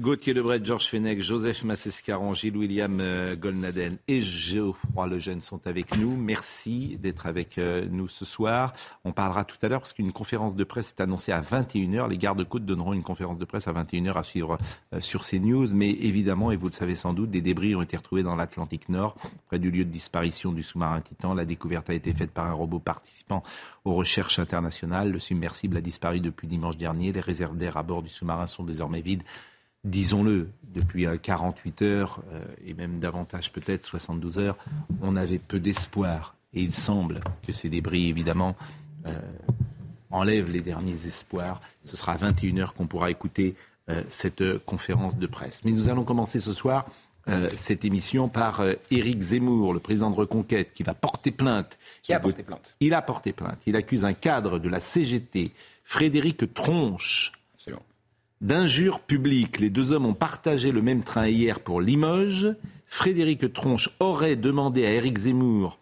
Gauthier Lebret, Georges Fenech, Joseph Massescaron, Gilles William euh, Golnaden et Geoffroy Lejeune sont avec nous. Merci d'être avec euh, nous ce soir. On parlera tout à l'heure parce qu'une conférence de presse est annoncée à 21h. Les gardes-côtes donneront une conférence de presse à 21h à suivre euh, sur CNews. Mais évidemment, et vous le savez sans doute, des débris ont été retrouvés dans l'Atlantique Nord, près du lieu de disparition du sous-marin Titan. La découverte a été faite par un robot participant aux recherches internationales. Le submersible a disparu depuis dimanche dernier. Les réserves d'air à bord du sous-marin sont désormais vides disons-le, depuis 48 heures, euh, et même davantage peut-être 72 heures, on avait peu d'espoir. Et il semble que ces débris, évidemment, euh, enlèvent les derniers espoirs. Ce sera à 21 heures qu'on pourra écouter euh, cette conférence de presse. Mais nous allons commencer ce soir cette émission par Éric Zemmour, le président de Reconquête, qui va porter plainte. Qui a porté plainte Il a porté plainte. Il accuse un cadre de la CGT, Frédéric Tronche, d'injures publiques. Les deux hommes ont partagé le même train hier pour Limoges. Frédéric Tronche aurait demandé à Éric Zemmour,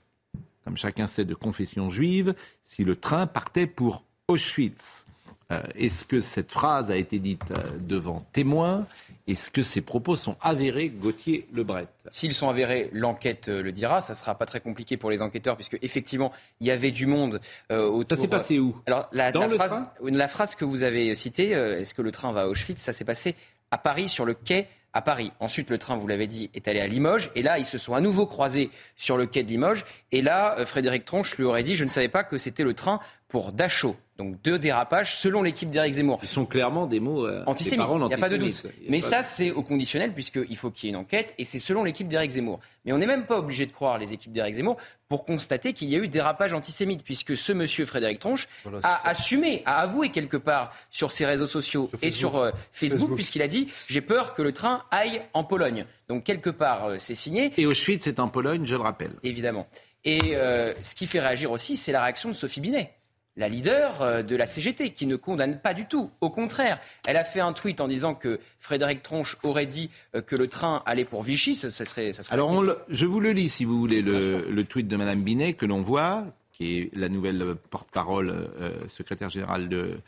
comme chacun sait de confession juive, si le train partait pour Auschwitz. Euh, Est-ce que cette phrase a été dite euh, devant témoins? Est-ce que ces propos sont avérés, Gauthier Lebret? S'ils sont avérés, l'enquête euh, le dira. Ça sera pas très compliqué pour les enquêteurs, puisque effectivement, il y avait du monde euh, autour. Ça s'est passé où? Alors, la, Dans la le phrase, train? la phrase que vous avez citée, euh, est-ce que le train va à Auschwitz? Ça s'est passé à Paris, sur le quai à Paris. Ensuite, le train, vous l'avez dit, est allé à Limoges. Et là, ils se sont à nouveau croisés sur le quai de Limoges. Et là, Frédéric Tronche lui aurait dit Je ne savais pas que c'était le train pour Dachau. Donc deux dérapages selon l'équipe d'Éric Zemmour. Ils sont clairement des mots euh, Antisémites, il n'y a pas de doute. Mais ça, c'est au conditionnel, puisqu'il faut qu'il y ait une enquête, et c'est selon l'équipe d'Éric Zemmour. Mais on n'est même pas obligé de croire les équipes d'Éric Zemmour pour constater qu'il y a eu dérapage antisémite, puisque ce monsieur Frédéric Tronche a assumé, a avoué quelque part sur ses réseaux sociaux et sur euh, Facebook, Facebook. puisqu'il a dit J'ai peur que le train aille en Pologne. Donc quelque part, euh, c'est signé. Et Auschwitz, c'est en Pologne, je le rappelle. Évidemment. Et euh, ce qui fait réagir aussi, c'est la réaction de Sophie Binet, la leader euh, de la CGT, qui ne condamne pas du tout. Au contraire, elle a fait un tweet en disant que Frédéric Tronche aurait dit euh, que le train allait pour Vichy. Ça, ça serait, ça serait Alors, on le- je vous le lis, si vous voulez, le, le tweet de Madame Binet que l'on voit, qui est la nouvelle porte-parole, euh, secrétaire générale de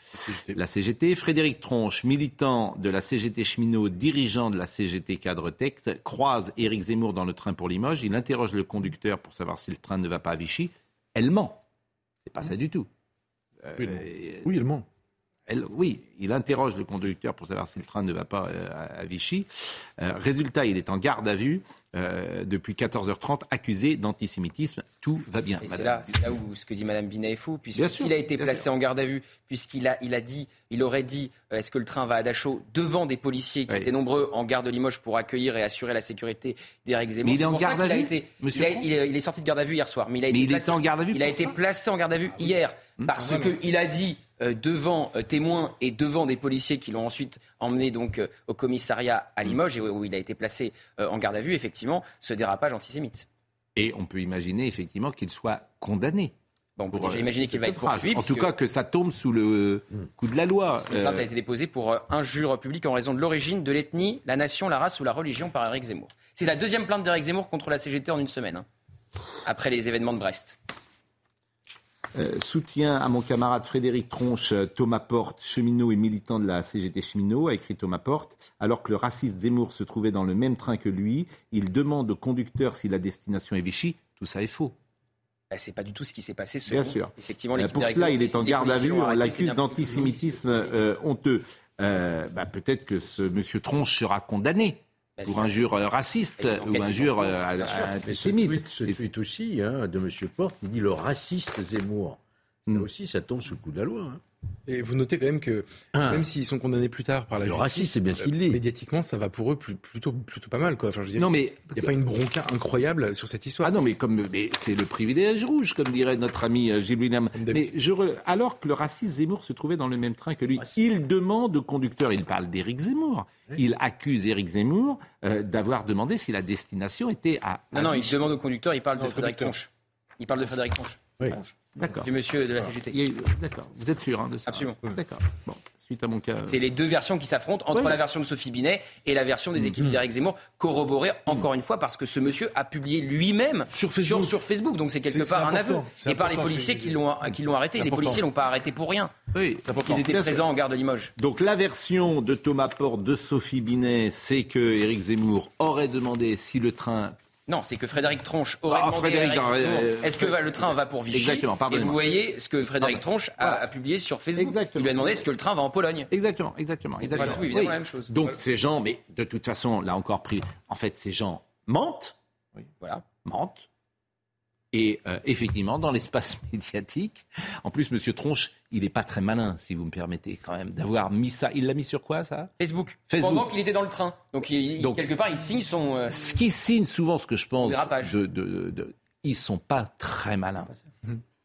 la CGT. Frédéric Tronche, militant de la CGT cheminot, dirigeant de la CGT cadre texte, croise Éric Zemmour dans le train pour Limoges. Il interroge le conducteur pour savoir si le train ne va pas à Vichy. Elle ment. C'est pas ça du tout. Euh, Oui, Oui, il ment. elle- oui, il interroge le conducteur pour savoir si le train ne va pas euh, à, à Vichy. Euh, résultat, il est en garde à vue euh, depuis 14h30, accusé d'antisémitisme. Tout va bien. C'est là, où ce que dit Madame Binet est faux, puisqu'il a été placé sûr. en garde à vue, puisqu'il a, il a dit, il aurait dit, euh, est-ce que le train va à Dachau devant des policiers qui Oui. étaient nombreux en garde de Limoges pour accueillir et assurer la sécurité d'Éric Zemmour. Mais il est en garde à vue, été, il, a- Tronche il est, il est sorti de garde à vue hier soir, mais il a été Mais placé, en garde à vue il a été placé en garde à vue hier parce Ah, qu'il a dit euh, devant témoins et devant des policiers qui l'ont ensuite emmené donc au commissariat à Limoges et où, il a été placé en garde à vue effectivement ce dérapage antisémite. Et on peut imaginer effectivement qu'il soit condamné. Bon, on peut pour, déjà euh, imaginer qu'il va être phrase. poursuivi. En tout cas, que ça tombe sous le coup de la loi. Une plainte Euh, a été déposée pour euh, injure publique en raison de l'origine, de l'ethnie, la nation, la race ou la religion par Eric Zemmour. C'est la deuxième plainte d'Eric Zemmour contre la CGT en une semaine, hein, après les événements de Brest. Euh, soutien à mon camarade Frédéric Tronche, euh, Thomas Porte, cheminot et militant de la CGT cheminot, a écrit Thomas Porte. Alors que le raciste Zemmour se trouvait dans le même train que lui, il demande au conducteur si la destination est Vichy. Tout ça est faux. Bah, c'est pas du tout ce qui s'est passé selon Bien sûr. effectivement Euh, Pour cela, il est en garde à vue. On l'accuse d'antisémitisme euh, honteux. Bah, Peut-être que ce monsieur Tronche sera condamné pour injure raciste ou injure ce antisémite. tweet, ce Et- tweet aussi hein, de M. Porte, il dit le raciste Zemmour. Là aussi, ça tombe sous le coup de la loi. hein. Et vous notez quand même que Ah. même s'ils sont condamnés plus tard par la Le justice, c'est bien ce qu'il dit. Médiatiquement, ça va pour eux plus- plutôt, plutôt pas mal. Quoi. Enfin, je veux dire, Non, mais il n'y a pas une bronca incroyable sur cette histoire. Ah non, mais comme mais c'est le privilège rouge, comme dirait notre ami euh, Gilles William. Mais d'habitude. je re- alors que le raciste Zemmour se trouvait dans le même train que lui, il demande au conducteur, il parle d'Éric Zemmour, il accuse Éric Zemmour euh, d'avoir demandé si la destination était à. Non, à non, il demande au conducteur, il parle de Frédéric. Tronche. Il parle de Frédéric Tronche. Oui. D'accord. Du monsieur de la CGT. Eu- D'accord. Vous êtes sûr hein, de ça Absolument. D'accord. Bon, suite à mon cas. C'est les deux versions qui s'affrontent entre Ouais. la version de Sophie Binet et la version des équipes d'Éric Zemmour, corroborée encore une fois parce que ce monsieur a publié lui-même Sur Facebook. sur, Facebook. Donc c'est quelque part un aveu. Et par les policiers que qui l'ont qui l'ont arrêté. Les important. policiers l'ont pas arrêté pour rien. Oui, Ils étaient Bien sûr. présents en gare de Limoges. Donc la version de Thomas Porte, de Sophie Binet, c'est que Éric Zemmour aurait demandé si le train Non, c'est que Frédéric Tronche aurait Ah, demandé euh, est-ce que va- le train va pour Vichy Exactement, Et vous voyez ce que Frédéric. Tronche a, Voilà. a publié sur Facebook. Exactement. Il lui a demandé est-ce que le train va en Pologne. Exactement, exactement, exactement. tout, évidemment, la même chose. Donc ces gens, mais de toute façon, là encore pris, en fait, ces gens mentent, Voilà. mentent. Et euh, effectivement, dans l'espace médiatique, en plus, Monsieur Tronche, il n'est pas très malin, si vous me permettez, quand même, d'avoir mis ça. Il l'a mis sur quoi, ça? Facebook. Facebook. Pendant qu'il était dans le train. Donc, il- Donc- quelque part, il signe son. euh, Ce qui signe souvent ce que je pense, de- de- ils sont pas très malins.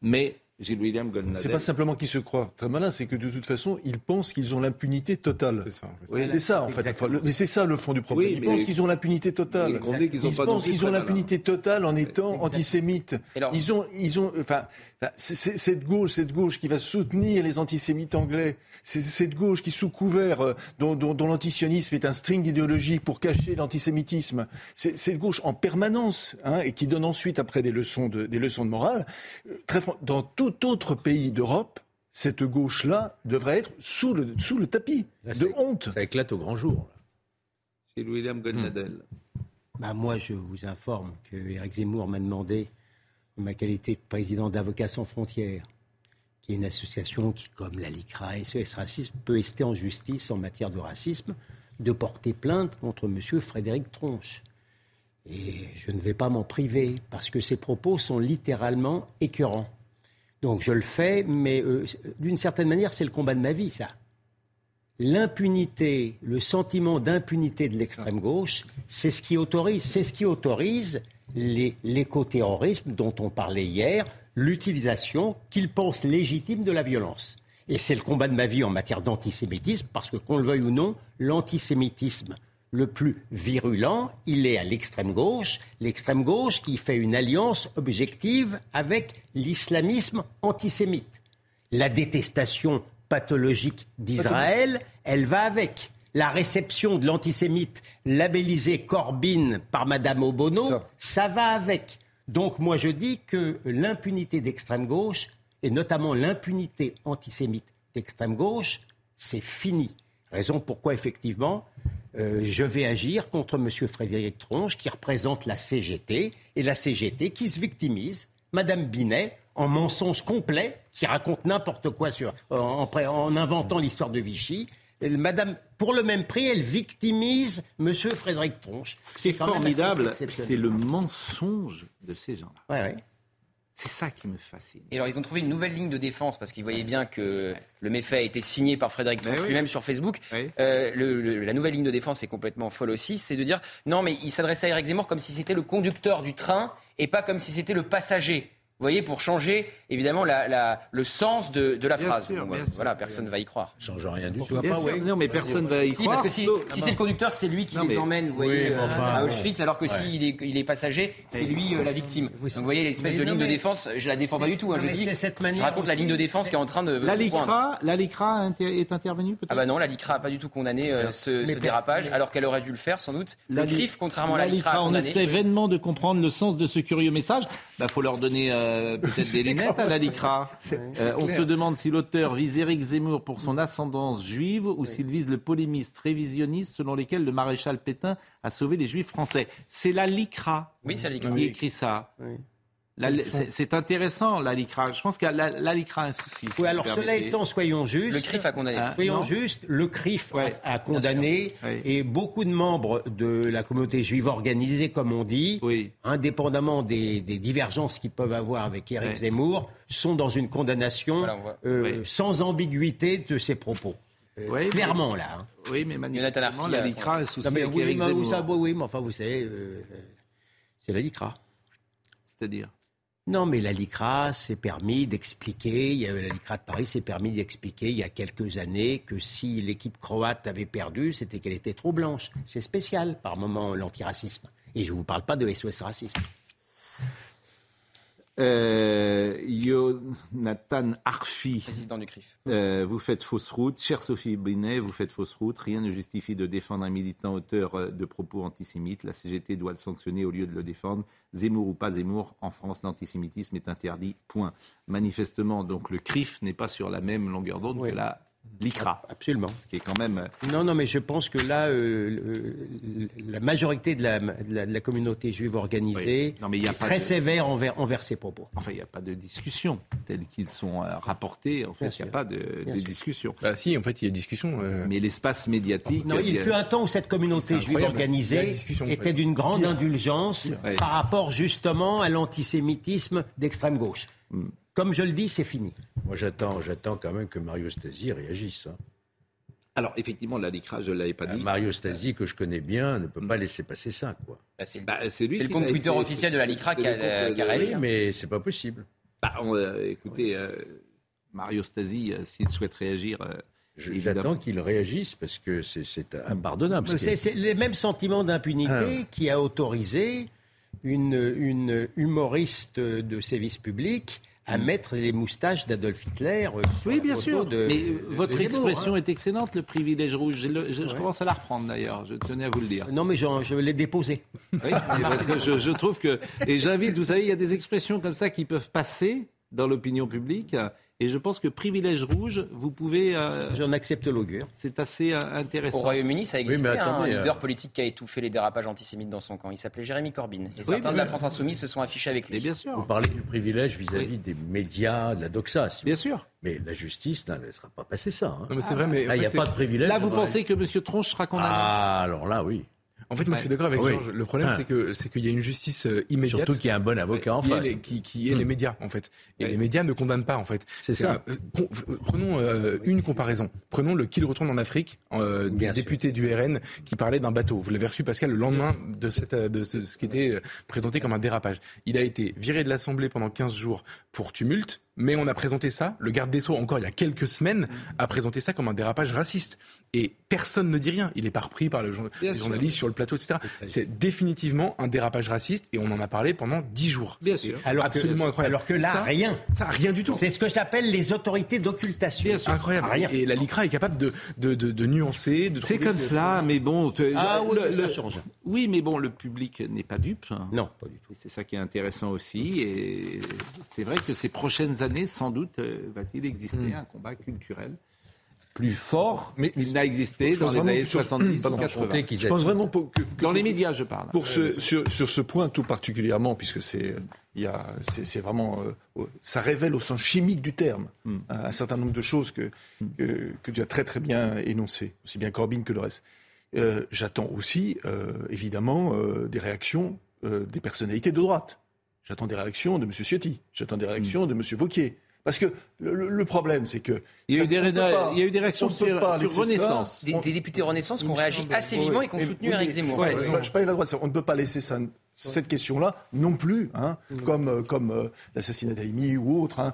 Mais Gilles William. C'est pas simplement qu'ils se croient très malins, c'est que de toute façon, ils pensent qu'ils ont l'impunité totale. C'est ça. en fait. Oui, C'est ça, en fait. Exactement. Enfin, le- mais c'est ça le fond du problème. Oui, ils mais- pensent qu'ils ont l'impunité totale. Non pensent qu'ils ont l'impunité totale en étant antisémites. Alors- Ils ont, ils ont, enfin, enfin, c'est- c'est- cette gauche, cette gauche qui va soutenir les antisémites anglais, c'est cette gauche qui, sous couvert, euh, dont, dont- dont l'antisionisme est un string d'idéologie pour cacher l'antisémitisme, c'est cette gauche en permanence, hein, et qui donne ensuite après des leçons de, des leçons de morale. euh, Très dans tout autre pays d'Europe, cette gauche-là devrait être sous le, sous le tapis Là, de c'est- honte. Ça éclate au grand jour. Gilles William Goldnadel. Bah, moi, je vous informe que Éric Zemmour m'a demandé, ma qualité de président d'Avocats sans frontières, qui est une association qui, comme la LICRA SOS Racisme, peut rester en justice en matière de racisme, de porter plainte contre M. Frédéric Tronche. Et je ne vais pas m'en priver, parce que ses propos sont littéralement écœurants. Donc je le fais, mais euh, d'une certaine manière, c'est le combat de ma vie, ça l'impunité, le sentiment d'impunité de l'extrême gauche, c'est ce qui autorise, c'est ce qui autorise l'écoterrorisme dont on parlait hier, l'utilisation qu'ils pensent légitime de la violence. Et c'est le combat de ma vie en matière d'antisémitisme, parce que qu'on le veuille ou non, l'antisémitisme le plus virulent, il est à l'extrême gauche, l'extrême gauche qui fait une alliance objective avec l'islamisme antisémite. La détestation pathologique d'Israël, elle va avec. La réception de l'antisémite labellisé Corbyn par Madame Obono, Ça. ça. va avec. Donc moi je dis que l'impunité d'extrême gauche, et notamment l'impunité antisémite d'extrême gauche, c'est fini. Raison pourquoi effectivement euh, je vais agir contre M. Frédéric Tronche qui représente la CGT et la CGT qui se victimise, Madame Binet, en mensonge complet, qui raconte n'importe quoi sur, en, en- en inventant l'histoire de Vichy. Elle- Madame, pour le même prix, elle victimise M. Frédéric Tronche. C'est formidable, c'est le mensonge de ces gens-là. Ouais, ouais. C'est ça qui me fascine. Et alors, ils ont trouvé une nouvelle ligne de défense parce qu'ils voyaient bien que le méfait a été signé par Frédéric Tronche oui. lui-même sur Facebook. Oui. Euh, le- le- la nouvelle ligne de défense est complètement folle aussi. C'est de dire non, mais il s'adressait à Eric Zemmour comme si c'était le conducteur du train et pas comme si c'était le passager. Vous voyez, pour changer évidemment la- la- le sens de, de la Bien phrase. sûr, Donc, bien euh, sûr. voilà, personne ne va y croire. Ça change rien du tout. Bien sûr, non, mais personne va y Si, croire. parce que si, sauf- si c'est le conducteur, c'est lui qui Non, les mais- emmène, vous voyez, Oui, mais euh, enfin, à. Auschwitz, alors que s'il est, il est passager, c'est lui euh, la victime. Vous- Donc vous voyez, l'espèce de non, ligne de défense, je la défends pas du tout. Hein, je dis, cette je manière raconte la ligne de défense qui est en train de. La. LICRA, la LICRA est intervenue peut-être? Ah bah non, la LICRA n'a pas du tout condamné euh, ce, mais- alors qu'elle aurait dû le faire sans doute. La le CRIF, contrairement à la LICRA, on essaie vainement de comprendre le sens de ce curieux message. Il faut leur donner euh, peut-être des lunettes à la LICRA. Euh, on se demande si l'auteur vise Éric Zemmour pour son ascendance juive ou s'il vise le polémiste révisionniste selon lequel le maréchal Pétain a sauvé les juifs français. C'est la LICRA Oui, c'est la LICRA. qui écrit ça. Oui. C'est intéressant, la LICRA. Je pense que la, la LICRA a un souci. si Oui, alors cela étant, soyons justes. Le CRIF a condamné. Hein Soyons non justes, le CRIF a- Ouais, a, condamné Oui. et beaucoup de membres de la communauté juive organisée, comme on dit, Oui. indépendamment des, des divergences qu'ils peuvent avoir avec Éric Ouais. Zemmour, sont dans une condamnation Voilà, euh, Oui. sans ambiguïté de ses propos. Euh, Oui, mais- clairement, là. hein. Oui, mais manifestement, la a- LICRA a un souci Non, mais avec oui, Éric mais, Zemmour. ça, oui, oui, mais enfin, vous savez, euh, c'est la LICRA. C'est-à-dire Non, mais la LICRA s'est permis d'expliquer, il y la LICRA de Paris s'est permis d'expliquer il y a quelques années que si l'équipe croate avait perdu, c'était qu'elle était trop blanche. C'est spécial par moment l'antiracisme. Et je ne vous parle pas de SOS Racisme. Euh, Jonathan Arfi, Président du CRIF. euh, vous faites fausse route. Chère Sophie Binet, vous faites fausse route. Rien ne justifie de défendre un militant auteur euh, de propos antisémites. La CGT doit le sanctionner au lieu de le défendre. Zemmour ou pas Zemmour, en France, l'antisémitisme est interdit. Point. Manifestement, donc, le CRIF n'est pas sur la même longueur d'onde Oui. que la LICRA. Absolument. Ce qui est quand même. euh, Non, non, mais je pense que là, euh, la majorité de la, de la- de la communauté juive organisée Oui. Non, mais il y a est pas très de- sévère envers, envers ses propos. Enfin, il n'y a pas de discussion tels qu'ils sont euh, rapportés. En fait, il n'y a pas de, discussion. Bah si, en fait, il y a discussion. euh, Mais l'espace médiatique. Non, il euh, fut un temps où cette communauté juive. Il organisée était d'une grande indulgence par rapport justement à l'antisémitisme d'extrême gauche. Hmm. Comme je le dis, c'est fini. Moi, j'attends, j'attends quand même que Mario Stasi réagisse. hein. Alors, effectivement, la LICRA, je ne l'avais pas Euh, dit. Mario Stasi, que je connais bien, ne peut pas laisser passer ça, quoi. Bah, c'est le- Bah, c'est lui C'est le compte Twitter essayé. officiel de la LICRA qui a- qui a euh, réagi. Oui, mais c'est pas possible. Bah, on, euh, écoutez, euh, Mario Stasi, euh, s'il souhaite réagir, euh. J'attends qu'il réagisse parce que c'est- c'est impardonnable. C'est est- c'est le même sentiment d'impunité Ah. qui a autorisé une, une humoriste de service public à mettre les moustaches d'Adolf Hitler. euh, sur. Oui, la bien photo sûr. de- Mais euh, de votre Zemmour, expression hein. est excellente, le privilège rouge. Je, le- je- je commence à la reprendre d'ailleurs. Je tenais à vous le dire. Non, mais je l'ai déposé. Oui, parce que je, je trouve que. Et j'invite, vous savez, il y a des expressions comme ça qui peuvent passer dans l'opinion publique. Et je pense que privilège rouge, vous pouvez. euh, J'en accepte l'augure. c'est assez euh, intéressant. Au Royaume-uni, ça mais existait attendez, un leader euh, politique qui a étouffé les dérapages antisémites dans son camp. Il s'appelait Jérémy Corbyn. Et certains de la. France Insoumise se sont affichés avec lui. Mais bien sûr. Vous parlez du privilège vis-à-vis des médias, de la doxa. si Bien sûr. Mais la justice ne laissera pas passer ça. hein. Non, mais c'est vrai, mais. en Là, il n'y a pas de privilège. Là, vous pensez que M. Tronche sera condamné Ah, alors là, oui. En fait, moi, je suis d'accord avec Oui. Georges. Le problème, Ah. c'est que c'est qu'il y a une justice euh, immédiate. Surtout qu'il y a un bon avocat en qui est, face. les, qui, qui est les Hmm. médias en fait. Et Ouais. les médias ne condamnent pas en fait. C'est ça. un- euh, con- euh, prenons euh, une comparaison. Prenons le qu'il retourne en Afrique euh, du député du RN qui parlait d'un bateau. Vous l'avez reçu Pascal le lendemain de, cette, de ce, ce qui était présenté comme un dérapage. Il a été viré de l'Assemblée pendant 15 jours pour tumulte. Mais on a présenté ça, le garde des Sceaux, encore il y a quelques semaines, a présenté ça comme un dérapage raciste. Et personne ne dit rien. Il est pas repris par le les journalistes sur le plateau, etc. C'est définitivement un dérapage raciste et on en a parlé pendant 10 jours. Bien sûr. Alors absolument que, incroyable. Alors que là, Ça, rien. Ça, rien du tout. C'est ce que j'appelle les autorités d'occultation. Incroyable. Rien. Et la LICRA est capable de, de, de, de nuancer. de C'est comme cela, mais bon. te- Ah le- oui, ça le- change. Oui, mais bon, le public n'est pas dupe. Non, pas du tout. C'est ça qui est intéressant aussi. Et c'est vrai que ces prochaines années, sans doute, euh, va-t-il exister un combat culturel plus fort Mais- qu'il n'a existé dans les années que sur- 70 ou pardon, 80. qu'ils Je pense vraiment pour que, que- Dans les médias, je parle. pour ce, sur, sur ce point tout particulièrement, puisque c'est il y a c'est c'est vraiment euh, ça révèle au sens chimique du terme Hmm. un, un certain nombre de choses que, que que tu as très très bien énoncées, aussi bien Corbyn que le reste. Euh, J'attends aussi euh, évidemment euh, des réactions euh, des personnalités de droite. J'attends des réactions de M. Ciotti. J'attends des réactions de M. Vauquier. Parce que le, le- le problème, c'est que. Il y a ça- eu des on peut réna- pas- il y a eu des réactions sur- sur. Renaissance. Des, des députés Renaissance qui ont réagi assez vivement et qui ont soutenu Eric Zemmour. Je, je, je la droite. On ne peut pas laisser ça, cette question-là non plus, hein, comme, euh, comme euh, l'assassinat d'Aimi ou autre. hein.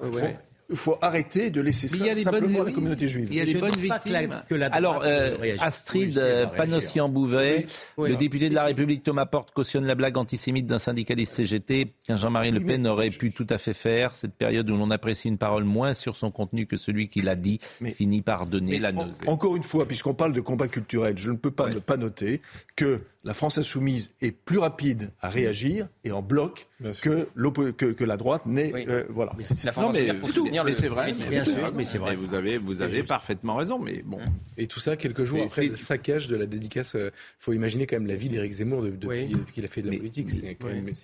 Il faut arrêter de laisser Mais ça y a simplement bonnes- à la communauté juive. Il y a des bonnes victimes. que la droite Alors, euh. Astrid euh. Panossian-Bouvet, Oui. le député de La République Thomas Porte cautionne la blague antisémite d'un syndicaliste CGT qu'un Jean-Marie Le Pen aurait pu tout à fait faire. Cette période où l'on apprécie une parole moins sur son contenu que celui qui l'a dit Mais- finit par donner Mais la en- nausée. encore une fois, puisqu'on parle de combat culturel, je ne peux pas ne pas noter que la France insoumise est plus rapide à réagir et en bloc que, que, que, la droite n'est. Euh, voilà. la France mais c'est tout. Mais c'est vrai. Bien sûr, mais c'est vrai. vous avez, vous avez parfaitement raison. Mais bon. Et tout ça, quelques jours après le saccage de la dédicace. Il euh, faut imaginer quand même la vie d'Éric Zemmour depuis, qu'il a fait de la politique. C'est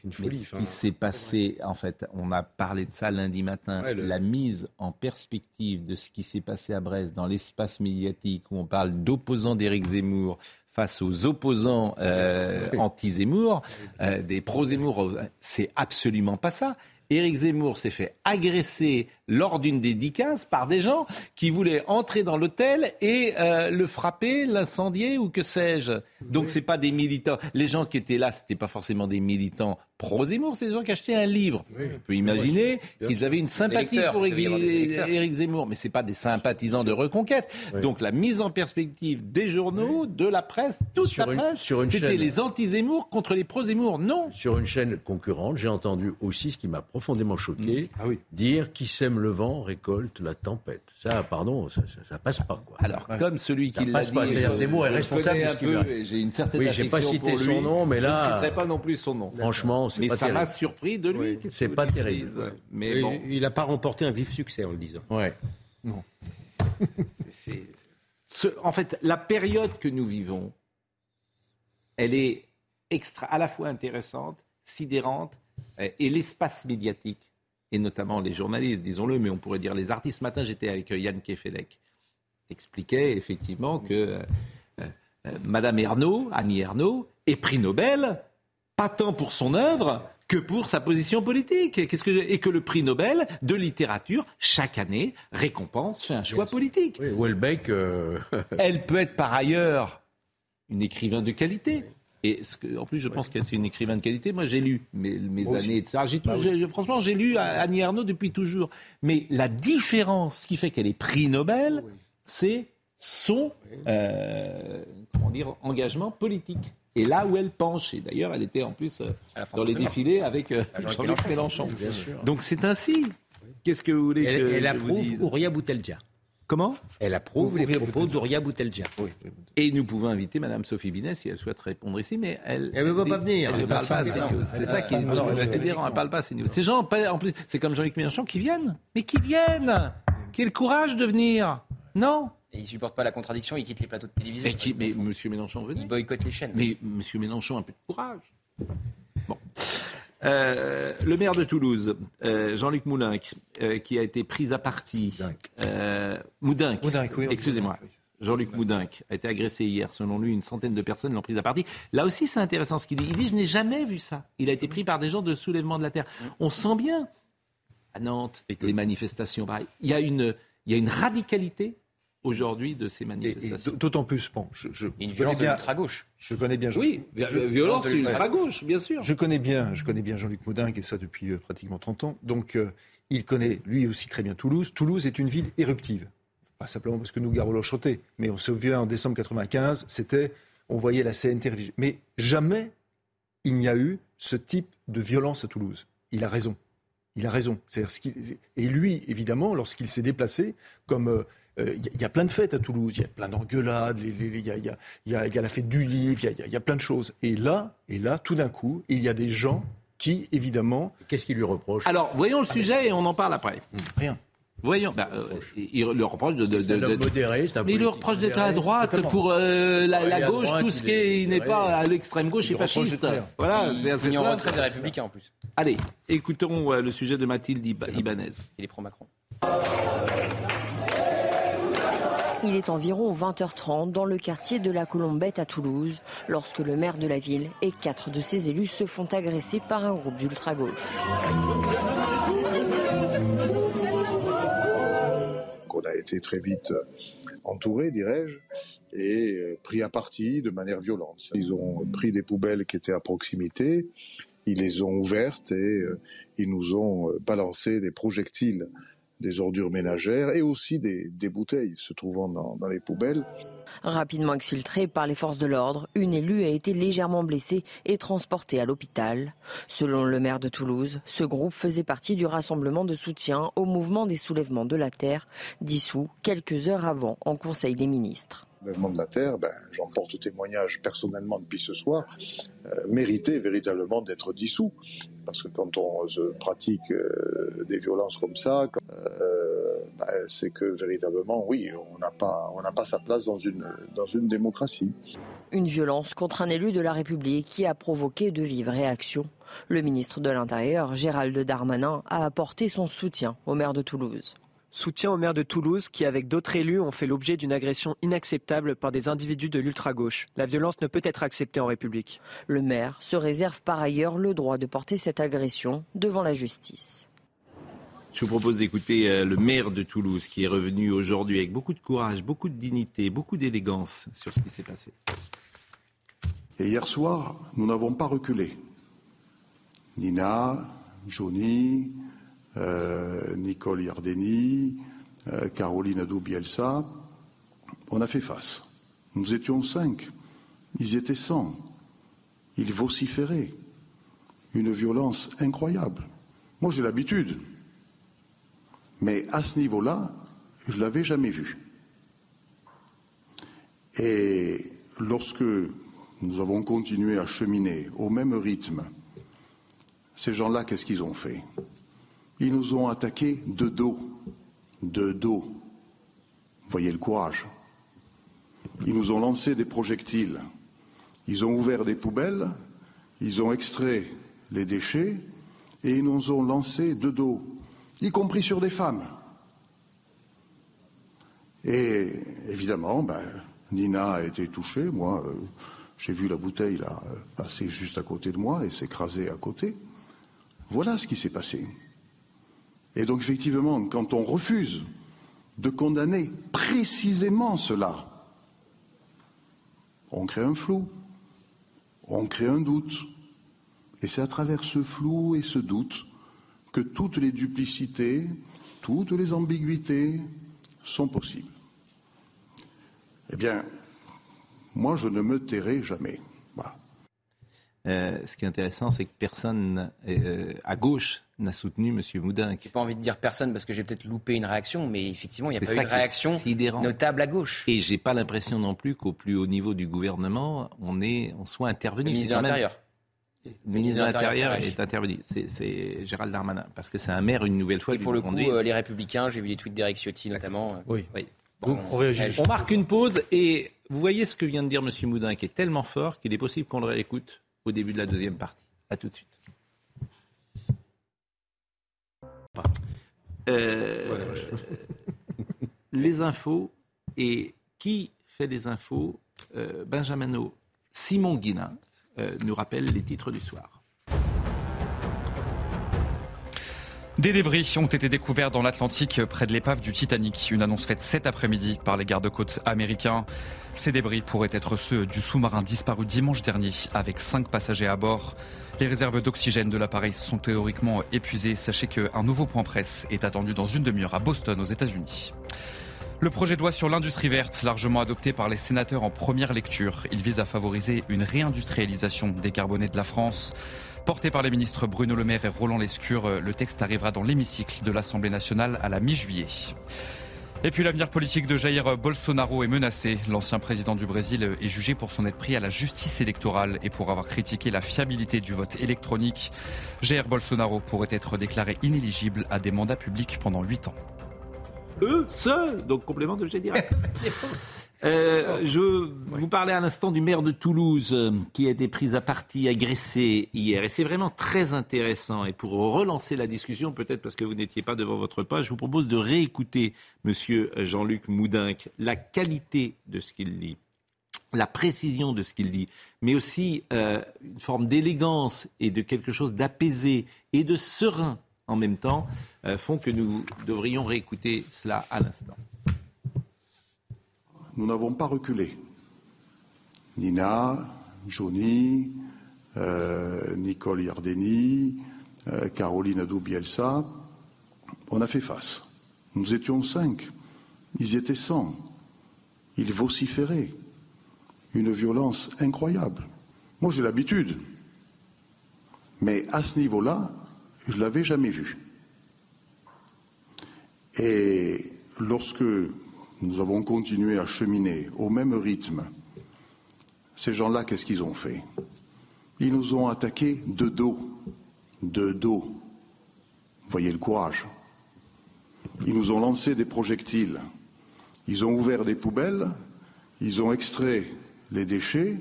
une folie. ce qui s'est passé, en fait, on a parlé de ça lundi matin. La mise en perspective de ce qui s'est passé à Brest dans l'espace médiatique où on parle d'opposants d'Éric Zemmour face aux opposants euh, anti-Zemmour, euh, des pro-Zemmour, c'est absolument pas ça. Éric Zemmour s'est fait agresser lors d'une dédicace par des gens qui voulaient entrer dans l'hôtel et euh, le frapper, l'incendier ou que sais-je. Donc c'est pas des militants. Les gens qui étaient là, c'était pas forcément des militants pro-Zemmour, c'est des gens qui achetaient un livre. On peut imaginer qu'ils avaient une sympathie pour Éric Zemmour, mais c'est pas des sympathisants de reconquête. Donc la mise en perspective des journaux, de la presse, toute la presse, c'était les anti-Zemmour contre les pro-Zemmour. Non. Sur une chaîne concurrente, j'ai entendu aussi ce qui m'a profondément choqué, mm. ah dire qui sème le vent récolte la tempête. Ça, pardon, ça, ça, passe pas. Quoi. Alors, comme celui qui l'a dit, Zemmour est responsable. Un peu, j'ai une certaine oui, j'ai pas cité son nom, mais là, je ne citerai pas non plus son nom. Franchement, mais ça m'a surpris de lui. C'est pas terrible. Mais bon. il n'a pas remporté un vif succès en le disant. Ouais. Non. en fait, la période que nous vivons, elle est extra, à la fois intéressante, sidérante, et l'espace médiatique, et notamment les journalistes, disons-le, mais on pourrait dire les artistes. Ce matin, j'étais avec Yann Kefelec, expliquait effectivement que euh, euh, Madame Ernaud, Annie Ernaux, est prix Nobel pas tant pour son œuvre que pour sa position politique. Qu'est-ce que, et que le prix Nobel de littérature, chaque année, récompense, fait un choix politique. Oui, Welbeck. Euh, Elle peut être par ailleurs une écrivain de qualité. Et ce que, en plus, je pense qu'elle c'est une écrivain de qualité. Moi, j'ai lu mes, mes années. Ça, j'ai bah franchement, j'ai lu Annie Ernaux depuis toujours. Mais la différence qui fait qu'elle est prix Nobel, c'est son euh, comment dire, engagement politique et là où elle penche. Et d'ailleurs, elle était en plus euh, dans les défilés avec euh, Jean-Luc Mélenchon. Donc c'est ainsi. Qu'est-ce que vous voulez elle, que elle approuve Ouria Boutelja. Comment Elle approuve les propos d'Ouria Boutelja. Oui, Et nous pouvons inviter Mme Sophie Binet si elle souhaite répondre ici, mais elle. Elle ne va pas venir. Elle ne parle pas C'est ça qui est sidérant. Elle ne parle pas CNews. Ces gens, en plus, c'est comme Jean-Luc Mélenchon qui viennent. Mais qui viennent Quel courage de venir Non et il supporte pas la contradiction, il quitte les plateaux de télévision. Mais, M. Mélenchon venait. Il boycotte les chaînes. Mais M. Mélenchon a un peu de courage. Bon. Euh, le maire de Toulouse, euh, Jean-Luc Moulinck, euh, qui a été pris à partie. Moudinque. oui, Excusez-moi. Jean-Luc Moudinque a été agressé hier. Selon lui, une centaine de personnes l'ont pris à partie. Là aussi, c'est intéressant ce qu'il dit. Il dit Je n'ai jamais vu ça. Il a été pris par des gens de soulèvement de la terre. On sent bien à Nantes, les manifestations, Il y a une, il y a une radicalité aujourd'hui de ces manifestations. D'autant plus, bon, je, je une violence ultra-gauche. Je connais bien. Jean oui, violence ultra-gauche, bien sûr. Je connais bien, je connais bien Jean-Luc Maudin, et ça depuis euh, pratiquement 30 ans. Donc, euh, il connaît lui aussi très bien Toulouse. Toulouse est une ville éruptive. Pas simplement parce que nous, Garolo chantait, mais on se souvient en décembre 95, c'était, on voyait la CNT. Mais jamais il n'y a eu ce type de violence à Toulouse. Il a raison. Il a raison. Et lui, évidemment, lorsqu'il s'est déplacé, comme euh, il y, a plein de fêtes à Toulouse, il y a plein d'engueulades, il y, a la fête du livre, il y, a plein de choses. Et là, et là, tout d'un coup, il y a des gens qui, évidemment... Qu'est-ce qu'ils lui reprochent? Alors, voyons le sujet et on en parle après. Rien. Voyons, bah, euh, il le reproche de, de, de, modéré, mais il le reproche d'être à droite pour euh, la, gauche, tout ce qui n'est pas à l'extrême gauche est fasciste. Voilà, c'est en retrait des Républicains en plus. Allez, écoutons euh, le sujet de Mathilde Ibanez. Il est pro Macron. Il est environ 20h30 dans le quartier de la Colombette à Toulouse, lorsque le maire de la ville et quatre de ses élus se font agresser par un groupe d'ultra-gauche. On a été très vite entouré, dirais-je, et pris à partie de manière violente. Ils ont pris des poubelles qui étaient à proximité, ils les ont ouvertes et euh, ils nous ont balancé des projectiles des ordures ménagères et aussi des, bouteilles se trouvant dans, dans, les poubelles. Rapidement exfiltrée par les forces de l'ordre, une élue a été légèrement blessée et transportée à l'hôpital. Selon le maire de Toulouse, ce groupe faisait partie du rassemblement de soutien au mouvement des soulèvements de la terre, dissous quelques heures avant en Conseil des ministres. Le de la Terre, ben, j'en porte témoignage personnellement depuis ce soir, euh, méritait véritablement d'être dissous. Parce que quand on pratique euh, des violences comme ça, euh, ben, c'est que véritablement, oui, on n'a pas, on n'a pas sa place dans une, dans une démocratie. Une violence contre un élu de la République qui a provoqué de vives réactions. Le ministre de l'Intérieur, Gérald Darmanin, a apporté son soutien au maire de Toulouse. Soutien au maire de Toulouse qui, avec d'autres élus, ont fait l'objet d'une agression inacceptable par des individus de l'ultra-gauche. La violence ne peut être acceptée en République. Le maire se réserve par ailleurs le droit de porter cette agression devant la justice. Je vous propose d'écouter euh, le maire de Toulouse qui est revenu aujourd'hui avec beaucoup de courage, beaucoup de dignité, beaucoup d'élégance sur ce qui s'est passé. Et hier soir, nous n'avons pas reculé. Nina, Johnny, Nicole Yardeni, euh, Caroline Adou-Bielsa, on a fait face. Nous étions cinq, ils étaient cent. Ils vociféraient. Une violence incroyable. Moi, j'ai l'habitude. Mais à ce niveau-là, je ne l'avais jamais vu. Et lorsque nous avons continué à cheminer au même rythme, ces gens-là, qu'est-ce qu'ils ont fait? Ils nous ont attaqués de dos, de dos. Voyez le courage. Ils nous ont lancé des projectiles. Ils ont ouvert des poubelles, ils ont extrait les déchets et ils nous ont lancé de dos, y compris sur des femmes. Et évidemment, ben, Nina a été touchée. Moi, euh, j'ai vu la bouteille euh, passer juste à côté de moi et s'écraser à côté. Voilà ce qui s'est passé. Et donc effectivement, quand on refuse de condamner précisément cela, on crée un flou, on crée un doute. Et c'est à travers ce flou et ce doute que toutes les duplicités, toutes les ambiguïtés sont possibles. Eh bien, moi, je ne me tairai jamais. Euh, ce qui est intéressant, c'est que personne euh, à gauche n'a soutenu M. Moudin. n'ai pas envie de dire personne parce que j'ai peut-être loupé une réaction, mais effectivement, il n'y a pas eu de réaction notable à gauche. Et j'ai pas l'impression non plus qu'au plus haut niveau du gouvernement, on, est, on soit intervenu. Le ministre de l'Intérieur. Le ministre de l'Intérieur est intervenu. C'est Gérald Darmanin. Parce que c'est un maire, une nouvelle fois. Et pour le coup, euh, les Républicains, j'ai vu des tweets d'Eric Ciotti notamment. Oui. on, on, marque une pause et vous voyez ce que vient de dire M. Moudin qui est tellement fort qu'il est possible qu'on le réécoute au début de la deuxième partie. A tout de suite. Euh, les infos et qui fait les infos euh, Benjamin Simon Guinan euh, nous rappelle les titres du soir. Des débris ont été découverts dans l'Atlantique près de l'épave du Titanic. Une annonce faite cet après-midi par les gardes-côtes américains. Ces débris pourraient être ceux du sous-marin disparu dimanche dernier avec cinq passagers à bord. Les réserves d'oxygène de l'appareil sont théoriquement épuisées. Sachez qu'un nouveau point presse est attendu dans une demi-heure à Boston aux États-Unis. Le projet de loi sur l'industrie verte, largement adopté par les sénateurs en première lecture, il vise à favoriser une réindustrialisation décarbonée de la France. Porté par les ministres Bruno Le Maire et Roland Lescure, le texte arrivera dans l'hémicycle de l'Assemblée nationale à la mi-juillet. Et puis l'avenir politique de Jair Bolsonaro est menacé. L'ancien président du Brésil est jugé pour s'en être pris à la justice électorale et pour avoir critiqué la fiabilité du vote électronique. Jair Bolsonaro pourrait être déclaré inéligible à des mandats publics pendant 8 ans. Eux seuls, donc complément de G direct. Euh, je vous parlais à l'instant du maire de Toulouse euh, qui a été pris à partie, agressé hier. Et c'est vraiment très intéressant. Et pour relancer la discussion, peut-être parce que vous n'étiez pas devant votre page, je vous propose de réécouter Monsieur Jean-Luc Moudinque, la qualité de ce qu'il dit la précision de ce qu'il dit, mais aussi euh, une forme d'élégance et de quelque chose d'apaisé et de serein en même temps, font que nous devrions réécouter cela à l'instant nous n'avons pas reculé. Nina, Johnny, euh, Nicole Yardeni, euh, Caroline Adou-Bielsa, on a fait face. Nous étions cinq, ils étaient cent. Ils vociféraient. Une violence incroyable. Moi, j'ai l'habitude. Mais à ce niveau-là, je ne l'avais jamais vu. Et lorsque nous avons continué à cheminer au même rythme, ces gens-là, qu'est-ce qu'ils ont fait? Ils nous ont attaqués de dos, de dos. Voyez le courage. Ils nous ont lancé des projectiles. Ils ont ouvert des poubelles, ils ont extrait les déchets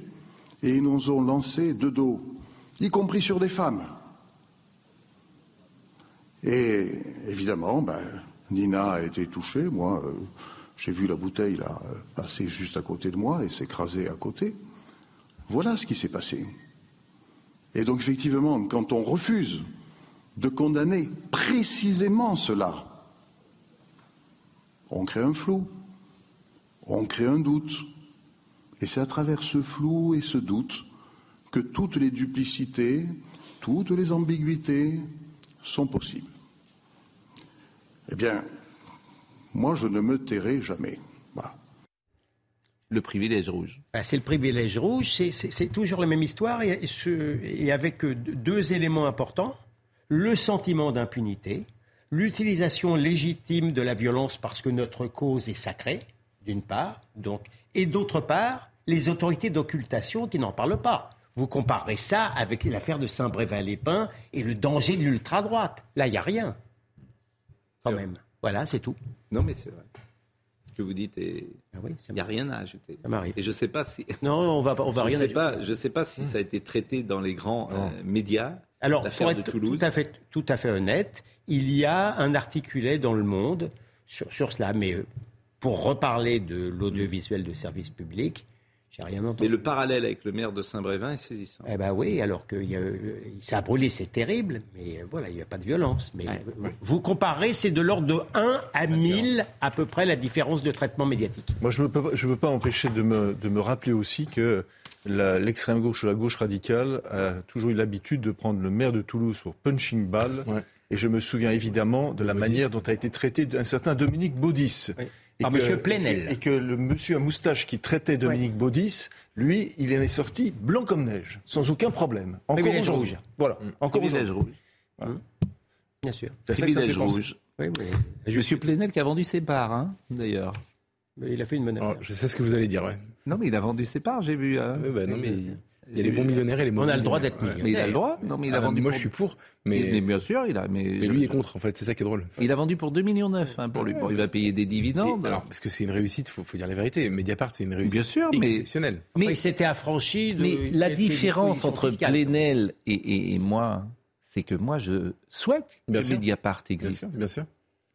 et ils nous ont lancé de dos, y compris sur des femmes. Et évidemment, ben, Nina a été touchée. Moi, euh, j'ai vu la bouteille là euh, passer juste à côté de moi et s'écraser à côté. Voilà ce qui s'est passé. Et donc effectivement, quand on refuse de condamner précisément cela, on crée un flou, on crée un doute. Et c'est à travers ce flou et ce doute que toutes les duplicités, toutes les ambiguïtés sont possibles. Eh bien, moi, je ne me tairai jamais. Le privilège rouge. Ah, c'est le privilège rouge, c'est toujours la même histoire et, et, avec euh, deux éléments importants. Le sentiment d'impunité, l'utilisation légitime de la violence parce que notre cause est sacrée, d'une part, donc, et d'autre part, les autorités d'occultation qui n'en parlent pas. Vous comparez ça avec l'affaire de Saint-Brévin-les-Pins et le danger de l'ultra-droite. Là, il n'y a rien. Quand même. Voilà, c'est tout. Non, mais c'est vrai. Ce que vous dites, il ah n'y a rien à ajouter. Ça m'arrive. Et je ne sais pas si. Non, on va, on va je rien sais pas, Je ne sais pas si ça a été traité dans les grands euh, médias. Alors, pour être tout à, fait, tout à fait honnête, il y a un articulé dans le monde sur, sur cela. Mais euh, pour reparler de l'audiovisuel de service public, j'ai rien entendu. Mais le parallèle avec le maire de Saint-Brévin est saisissant. Eh bien oui, alors que y a, ça a brûlé, c'est terrible, mais voilà, il n'y a pas de violence. Mais vous comparez, c'est de l'ordre de 1 à 1000 à peu près la différence de traitement médiatique. Moi, je ne peux, peux, pas empêcher de me, de me rappeler aussi que l'extrême gauche ou la gauche radicale a toujours eu l'habitude de prendre le maire de Toulouse pour punching ball. Et je me souviens évidemment de la manière dont a été traité un certain Dominique Baudis. Et Par M. Plenel. Et, que le monsieur à moustache qui traitait Dominique Baudis, lui, il en est sorti blanc comme neige, sans aucun problème. Encore rouge. Voilà. Mmh. Encore rouge. Mmh. Bien sûr. C'est ça que ça fait rouge. Oui, mais... Monsieur Plenel qui a vendu ses parts, hein, d'ailleurs. Il a fait une bonne oh, je sais ce que vous allez dire, ouais. Non, mais il a vendu ses parts, j'ai vu. Hein. Oui, bah, non, mais... Il y a les bons millionnaires et les mauvais On a le droit d'être millionnaire. Mais il a le droit Non, mais il a ah, vendu. Moi, je suis pour. Mais... mais, bien sûr, il a. Mais, mais lui est contre, en fait. C'est ça qui est drôle. Il a vendu pour 2,9 millions hein, pour lui. Bon, il va payer des dividendes. alors, parce que c'est une réussite, faut, faut dire la vérité. Mediapart, c'est une réussite. Bien sûr, mais exceptionnelle. Mais il s'était affranchi. De mais la différence entre Plenel et, et, et moi, c'est que moi, je souhaite que Mediapart existe. Bien sûr. Bien sûr.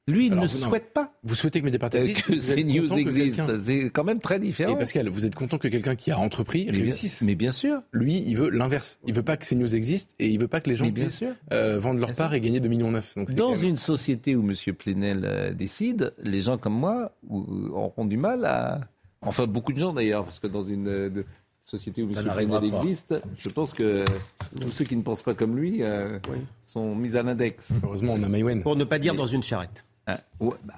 Lui, il ne souhaite pas. Vous souhaitez que Mediapart existe Que ces news existent. C'est quand même très différent. Et Pascal, vous êtes content que quelqu'un qui a entrepris mais réussisse. mais bien sûr. Lui, il veut l'inverse. Il veut pas que ces news existent et il veut pas que les gens bien sûr. Euh, vendent leur part et gagner 2,9 millions. Donc Dans une société où M. Plenel euh, décide, les gens comme moi auront du mal à. Enfin, beaucoup de gens d'ailleurs, parce que dans une. Euh, société où M. Plenel existe, je pense que tous ceux qui ne pensent pas comme lui sont mis à l'index. Heureusement, on a Maïwen. Pour ne pas dire dans une charrette. Ah, bah,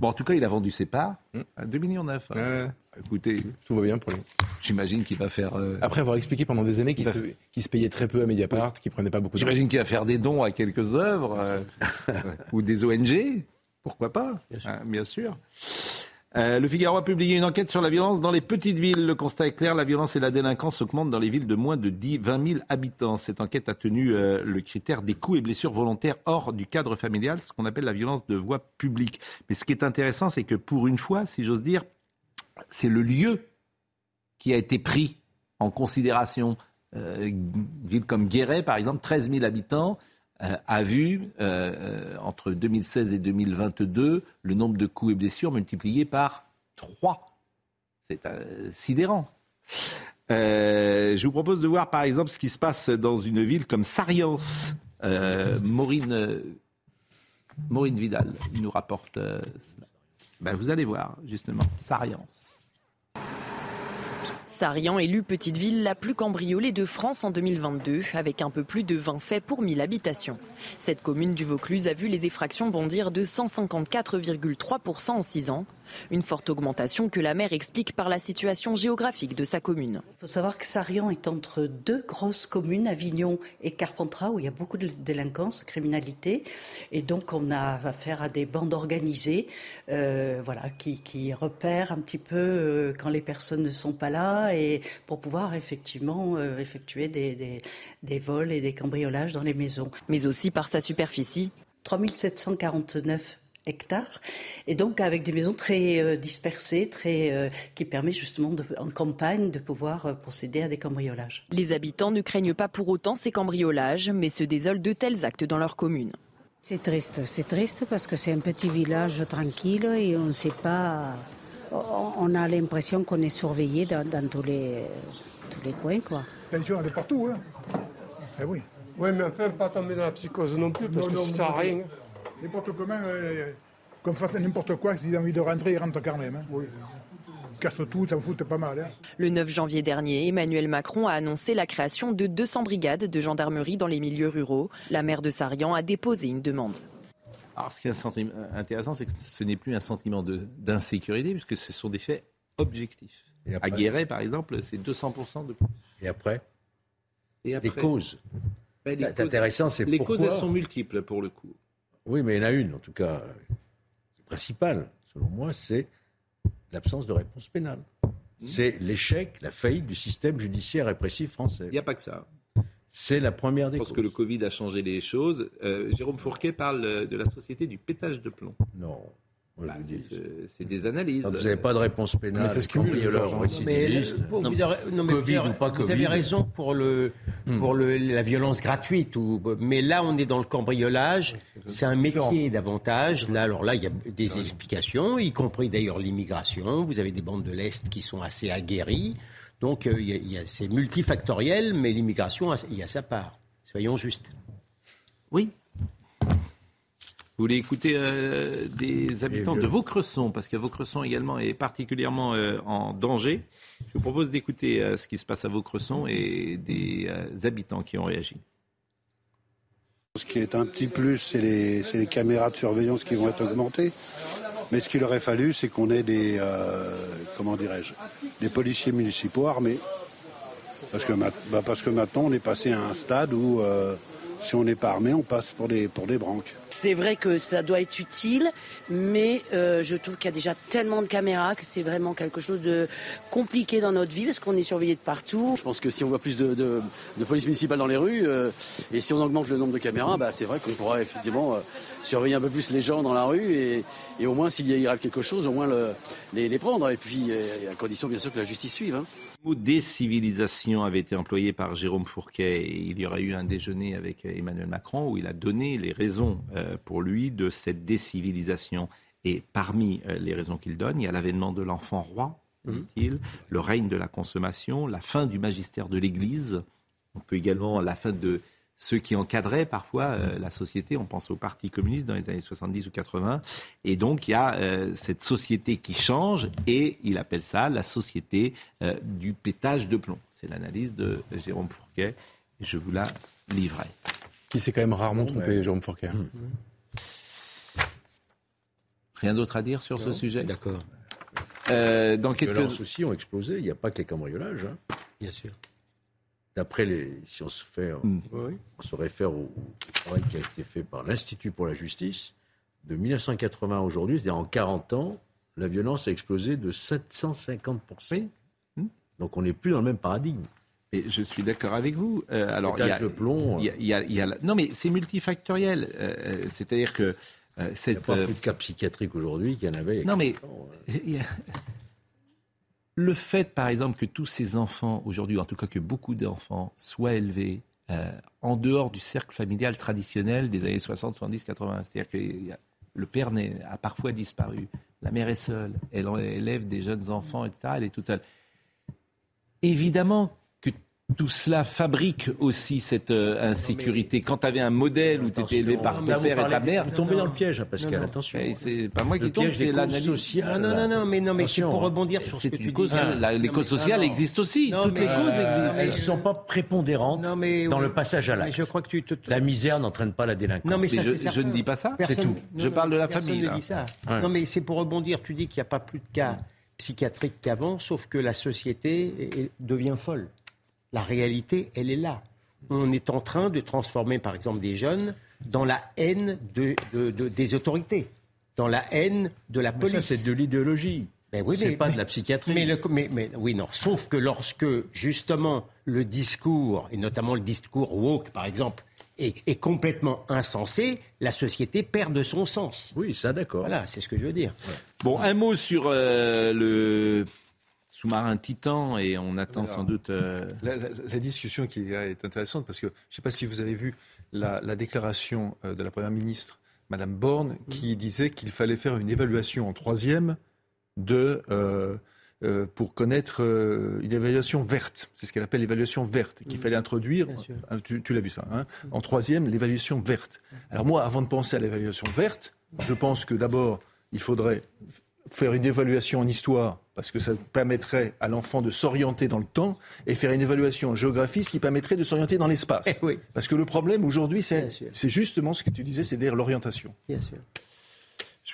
bon, en tout cas, il a vendu ses parts à 2,9 millions. Hein. Écoutez, tout va bien pour lui. J'imagine qu'il va faire. Euh, Après avoir expliqué pendant des années qu'il se, payait très peu à Mediapart, qu'il prenait pas beaucoup. J'imagine qu'il va faire des dons à quelques œuvres euh, ou des ONG. Pourquoi pas bien sûr. Hein, euh, le Figaro a publié une enquête sur la violence dans les petites villes. Le constat est clair, la violence et la délinquance augmentent dans les villes de moins de 10, 20 000 habitants. Cette enquête a tenu euh, le critère des coups et blessures volontaires hors du cadre familial, ce qu'on appelle la violence de voie publique. Mais ce qui est intéressant, c'est que pour une fois, si j'ose dire, c'est le lieu qui a été pris en considération. Euh, ville comme Guéret, par exemple, 13 000 habitants, a vu, euh, euh, entre 2016 et 2022, le nombre de coups et blessures multiplié par 3. C'est sidérant. je vous propose de voir par exemple ce qui se passe dans une ville comme Sariance. Maureen, Maureen Vidal nous rapporte. Ben, vous allez voir, justement, Sariance. Sarian élue petite ville la plus cambriolée de France en 2022, avec un peu plus de 20 faits pour 1000 habitations. Cette commune du Vaucluse a vu les effractions bondir de 154,3% en 6 ans. Une forte augmentation que la maire explique par la situation géographique de sa commune. Il faut savoir que Sarion est entre deux grosses communes, Avignon et Carpentras, où il y a beaucoup de délinquance, de criminalité. Et donc on a affaire à des bandes organisées euh, voilà, qui, qui, repèrent un petit peu euh, quand les personnes ne sont pas là et pour pouvoir effectivement euh, effectuer des, des, des vols et des cambriolages dans les maisons. Mais aussi par sa superficie. 3749 hectares et donc avec des maisons très euh, dispersées, très euh, qui permet justement de, en campagne de pouvoir euh, procéder à des cambriolages. Les habitants ne craignent pas pour autant ces cambriolages, mais se désolent de tels actes dans leur commune. C'est triste, c'est triste parce que c'est un petit village tranquille et on ne sait pas. On a l'impression qu'on est surveillé dans, dans, tous, les, tous les coins. Quoi. Attention, elle est partout. Hein. Eh oui. Oui, mais enfin, pas tomber dans la psychose non plus, parce non, que non, ça sert à rien. N'importe comment, euh, qu'on fasse n'importe quoi, s'ils ont envie de rentrer, ils rentrent quand même. Hein. Oui. Casse tout, ça me fout pas mal. Hein. Le 9 janvier dernier, Emmanuel Macron a annoncé la création de 200 brigades de gendarmerie dans les milieux ruraux. La maire de Sarian a déposé une demande. Alors, ce qui est intéressant, c'est que ce n'est plus un sentiment d'insécurité, puisque ce sont des faits objectifs. À Guéret, par exemple, c'est 200% de plus. Et après Et après Les causes. Ben, les c'est intéressant, c'est Les pourquoi... causes, elles sont multiples, pour le coup. Oui, mais il y en a une, en tout cas, principale, selon moi, c'est l'absence de réponse pénale. C'est l'échec, la faillite du système judiciaire répressif français. Il n'y a pas que ça. C'est la première des Je pense causes. que le Covid a changé les choses. Euh, Jérôme Fourquet parle de la société du pétage de plomb. Non. Bah, c'est des analyses. Vous n'avez pas de réponse pénale, Mais c'est ce vous avez, raison pour, le, pour le, la violence gratuite. Ou, mais là, on est dans le cambriolage. C'est un métier davantage. Là, alors là, il y a des explications, y compris d'ailleurs l'immigration. Vous avez des bandes de l'Est qui sont assez aguerries. Donc, euh, il y a- il y a- c'est multifactoriel, mais l'immigration, a- il y a sa part. Soyons justes. Oui. Vous voulez écouter euh, des habitants de Vaucresson, parce que Vaucresson également est particulièrement euh, en danger. Je vous propose d'écouter euh, ce qui se passe à Vaucresson et des euh, habitants qui ont réagi. Ce qui est un petit plus, c'est les, caméras de surveillance qui vont être augmentées. Mais ce qu'il aurait fallu, c'est qu'on ait des, euh, comment dirais-je, des policiers municipaux armés. Parce que, ma- bah, parce que maintenant, on est passé à un stade où, euh, si on n'est pas armé, on passe pour des, pour des branques. C'est vrai que ça doit être utile, mais euh, je trouve qu'il y a déjà tellement de caméras que c'est vraiment quelque chose de compliqué dans notre vie parce qu'on est surveillé de partout. Je pense que si on voit plus de, de- de police municipale dans les rues euh, et si on augmente le nombre de caméras, bah, c'est vrai qu'on pourra effectivement euh, surveiller un peu plus les gens dans la rue et, et au moins s'il y arrive quelque chose, au moins le- les, les prendre. Et puis euh, à condition bien sûr que la justice suive. hein. Le mot décivilisation avait été employé par Jérôme Fourquet et il y aura eu un déjeuner avec Emmanuel Macron où il a donné les raisons euh, pour lui de cette décivilisation. Et parmi euh, les raisons qu'il donne, il y a l'avènement de l'enfant roi, dit-il, le règne de la consommation, la fin du magistère de l'Église. On peut également la fin de ceux qui encadraient parfois euh, la société. On pense au Parti communiste dans les années 70 ou 80. Et donc, il y a euh, cette société qui change et il appelle ça la société euh, du pétage de plomb. C'est l'analyse de Jérôme Fourquet. Et je vous la livrerai. Qui s'est quand même rarement trompé, Ouais. Jérôme Fourquet. Rien d'autre à dire sur ce sujet? D'accord. Euh, dans Les quelques... aussi ont explosé. Il n'y a pas que les cambriolages. hein. Bien sûr. D'après les, si on se fait, on se réfère au, au travail qui a été fait par l'Institut pour la justice, de 1980 à aujourd'hui, c'est-à-dire en 40 ans, la violence a explosé de 750% Donc on n'est plus dans le même paradigme. Et je suis d'accord avec vous. Euh, alors, il y a, de plomb. il y a- il y a- il y a la- non, mais c'est multifactoriel. Euh, euh, C'est-à-dire que euh, Il n'y a cette. pas plus de cas psychiatriques aujourd'hui qu'il y en avait. il y a Non, mais 40 ans, il y a- le fait, par exemple, que tous ces enfants, aujourd'hui, en tout cas que beaucoup d'enfants, soient élevés euh, en dehors du cercle familial traditionnel des années 60, 70, 80. C'est-à-dire que le père a parfois disparu, la mère est seule, elle élève des jeunes enfants, etc. Elle est toute seule. Évidemment tout cela fabrique aussi cette euh, insécurité. Quand tu avais un modèle où tu étais élevé par ton père et ta mère. Vous tombez dans le piège, hein, Pascal, attention. C'est pas moi qui Le tombe, piège c'est l'analyse. sociales. Non, non, non, non, mais, non, mais c'est pour hein. rebondir sur ce C'est que tu une dis. cause. Ah. la- les Non, causes sociales existent aussi. Non, Toutes mais- les causes euh, existent. Elles ne sont pas prépondérantes Non, mais- dans oui. le passage à l'acte. La misère n'entraîne pas la délinquance. Non, mais ça, je, je ne dis pas ça. C'est tout. Je parle de la famille. Non, mais c'est pour rebondir. Tu dis qu'il n'y a pas plus de cas psychiatriques qu'avant, sauf que la société devient folle. La réalité, elle est là. On est en train de transformer, par exemple, des jeunes dans la haine de, de- de- des autorités, dans la haine de la Mais police. ça, c'est de l'idéologie. Ben oui, c'est mais- pas de mais- la psychiatrie. Mais, le- mais- mais- oui, non. Sauf que lorsque, justement, le discours, et notamment le discours woke, par exemple, est, est complètement insensé, la société perd de son sens. Oui, ça, d'accord. Voilà, c'est ce que je veux dire. Bon, un mot sur euh, le sous-marin Titan et on attend Alors, sans doute. euh, La, la- la discussion qui est intéressante parce que je ne sais pas si vous avez vu la, la déclaration euh, de la Première ministre, Madame Borne, qui disait qu'il fallait faire une évaluation en troisième de, euh, euh, pour connaître euh, une évaluation verte. C'est ce qu'elle appelle l'évaluation verte, qu'il fallait introduire. Ah, Tu, tu l'as vu ça, hein En troisième, l'évaluation verte. Alors moi, avant de penser à l'évaluation verte, je pense que d'abord, il faudrait faire une évaluation en histoire, parce que ça permettrait à l'enfant de s'orienter dans le temps, et faire une évaluation en géographie, ce qui permettrait de s'orienter dans l'espace. oui. Parce que le problème aujourd'hui, c'est justement ce que tu disais, c'est-à-dire l'orientation. Bien sûr.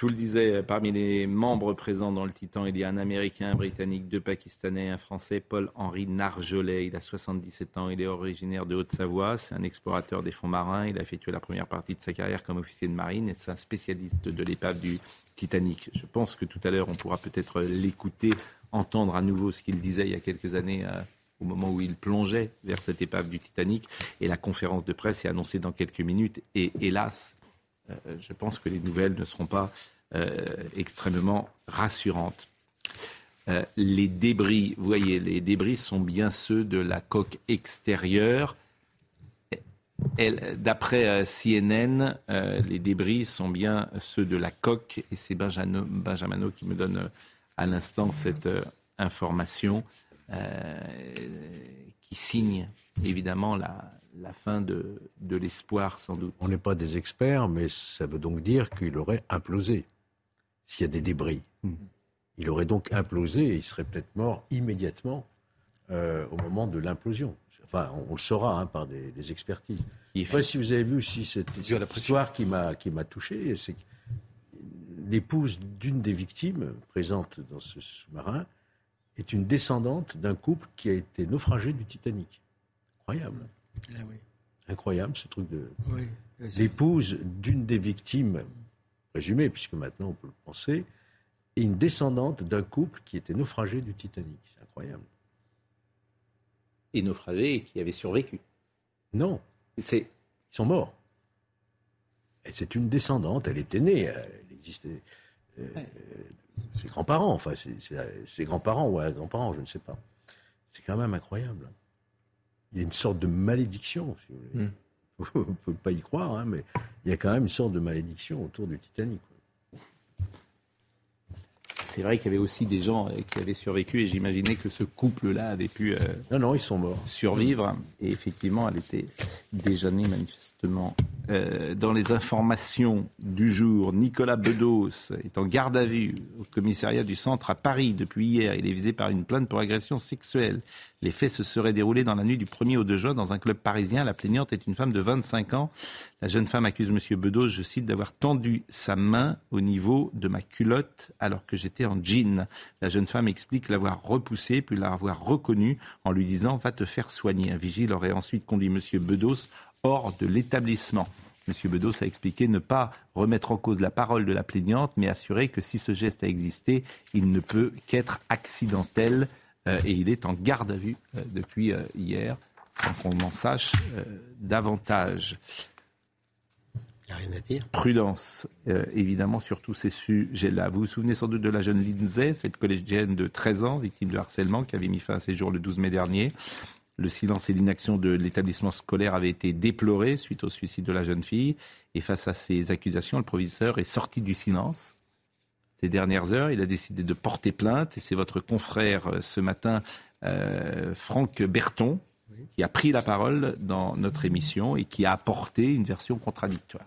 Je vous le disais, euh, parmi les membres présents dans le Titan, il y a un Américain, un Britannique, deux Pakistanais, un Français, Paul-Henri Narjolet. Il a 77 ans, il est originaire de Haute-Savoie. C'est un explorateur des fonds marins. Il a effectué la première partie de sa carrière comme officier de marine et c'est un spécialiste de l'épave du Titanic. Je pense que tout à l'heure, on pourra peut-être l'écouter, entendre à nouveau ce qu'il disait il y a quelques années. euh, au moment où il plongeait vers cette épave du Titanic. Et la conférence de presse est annoncée dans quelques minutes. Et hélas, je pense que les nouvelles ne seront pas euh, extrêmement rassurantes. Euh, les débris, vous voyez, les débris sont bien ceux de la coque extérieure. D'après euh, CNN, euh, les débris sont bien ceux de la coque et c'est Benjamino qui me donne euh, à l'instant cette euh, information euh, qui signe évidemment la, la fin de, de l'espoir sans doute. On n'est pas des experts, mais ça veut donc dire qu'il aurait implosé s'il y a des débris. Hmm. Il aurait donc implosé et il serait peut-être mort immédiatement euh, au moment de l'implosion. Enfin, on, on le saura hein, par des, des expertises. Je ne sais pas si vous avez vu aussi cette, cette histoire qui m'a qui m'a touché, c'est que l'épouse d'une des victimes présentes dans ce sous-marin est une descendante d'un couple qui a été naufragé du Titanic. Incroyable. Ah oui. Incroyable ce truc de. Oui. L'épouse d'une des victimes présumées, puisque maintenant on peut le penser, est une descendante d'un couple qui était naufragé du Titanic. C'est incroyable. Et naufragé et qui avait survécu. Non. C'est... Ils sont morts. Et c'est une descendante, elle était née, elle existait. euh, ses grands-parents, enfin, c'est- ses grands-parents ou un grands-parents, je ne sais pas. C'est quand même incroyable. Il y a une sorte de malédiction, si vous voulez. On ne peut pas y croire, hein, mais il y a quand même une sorte de malédiction autour du Titanic. C'est vrai qu'il y avait aussi des gens euh, qui avaient survécu et j'imaginais que ce couple-là avait pu euh, non, non, ils sont morts. survivre. Et effectivement, elle était déjà née manifestement. Euh, dans les informations du jour, Nicolas Bedos est en garde à vue au commissariat du centre à Paris depuis hier. Il est visé par une plainte pour agression sexuelle. Les faits se seraient déroulés dans la nuit du 1er au 2 juin dans un club parisien. La plaignante est une femme de 25 ans. La jeune femme accuse M. Bedos, je cite, d'avoir tendu sa main au niveau de ma culotte alors que j'étais en jean. La jeune femme explique l'avoir repoussé puis l'avoir reconnu en lui disant va te faire soigner. Un vigile aurait ensuite conduit M. Bedos hors de l'établissement. M. Bedos a expliqué ne pas remettre en cause la parole de la plaignante, mais assurer que si ce geste a existé, il ne peut qu'être accidentel euh, et il est en garde à vue euh, depuis euh, hier, sans qu'on en sache davantage. Il n'y a rien à dire. Prudence, euh, évidemment, sur tous ces sujets-là. Vous vous souvenez sans doute de la jeune Lindsay, cette collégienne de 13 ans, victime de harcèlement, qui avait mis fin à ses jours le 12 mai dernier. Le silence et l'inaction de l'établissement scolaire avaient été déplorés suite au suicide de la jeune fille. Et face à ces accusations, le proviseur est sorti du silence. Ces dernières heures, il a décidé de porter plainte. Et c'est votre confrère euh, ce matin, euh, Franck Berton, qui a pris la parole dans notre émission et qui a apporté une version contradictoire.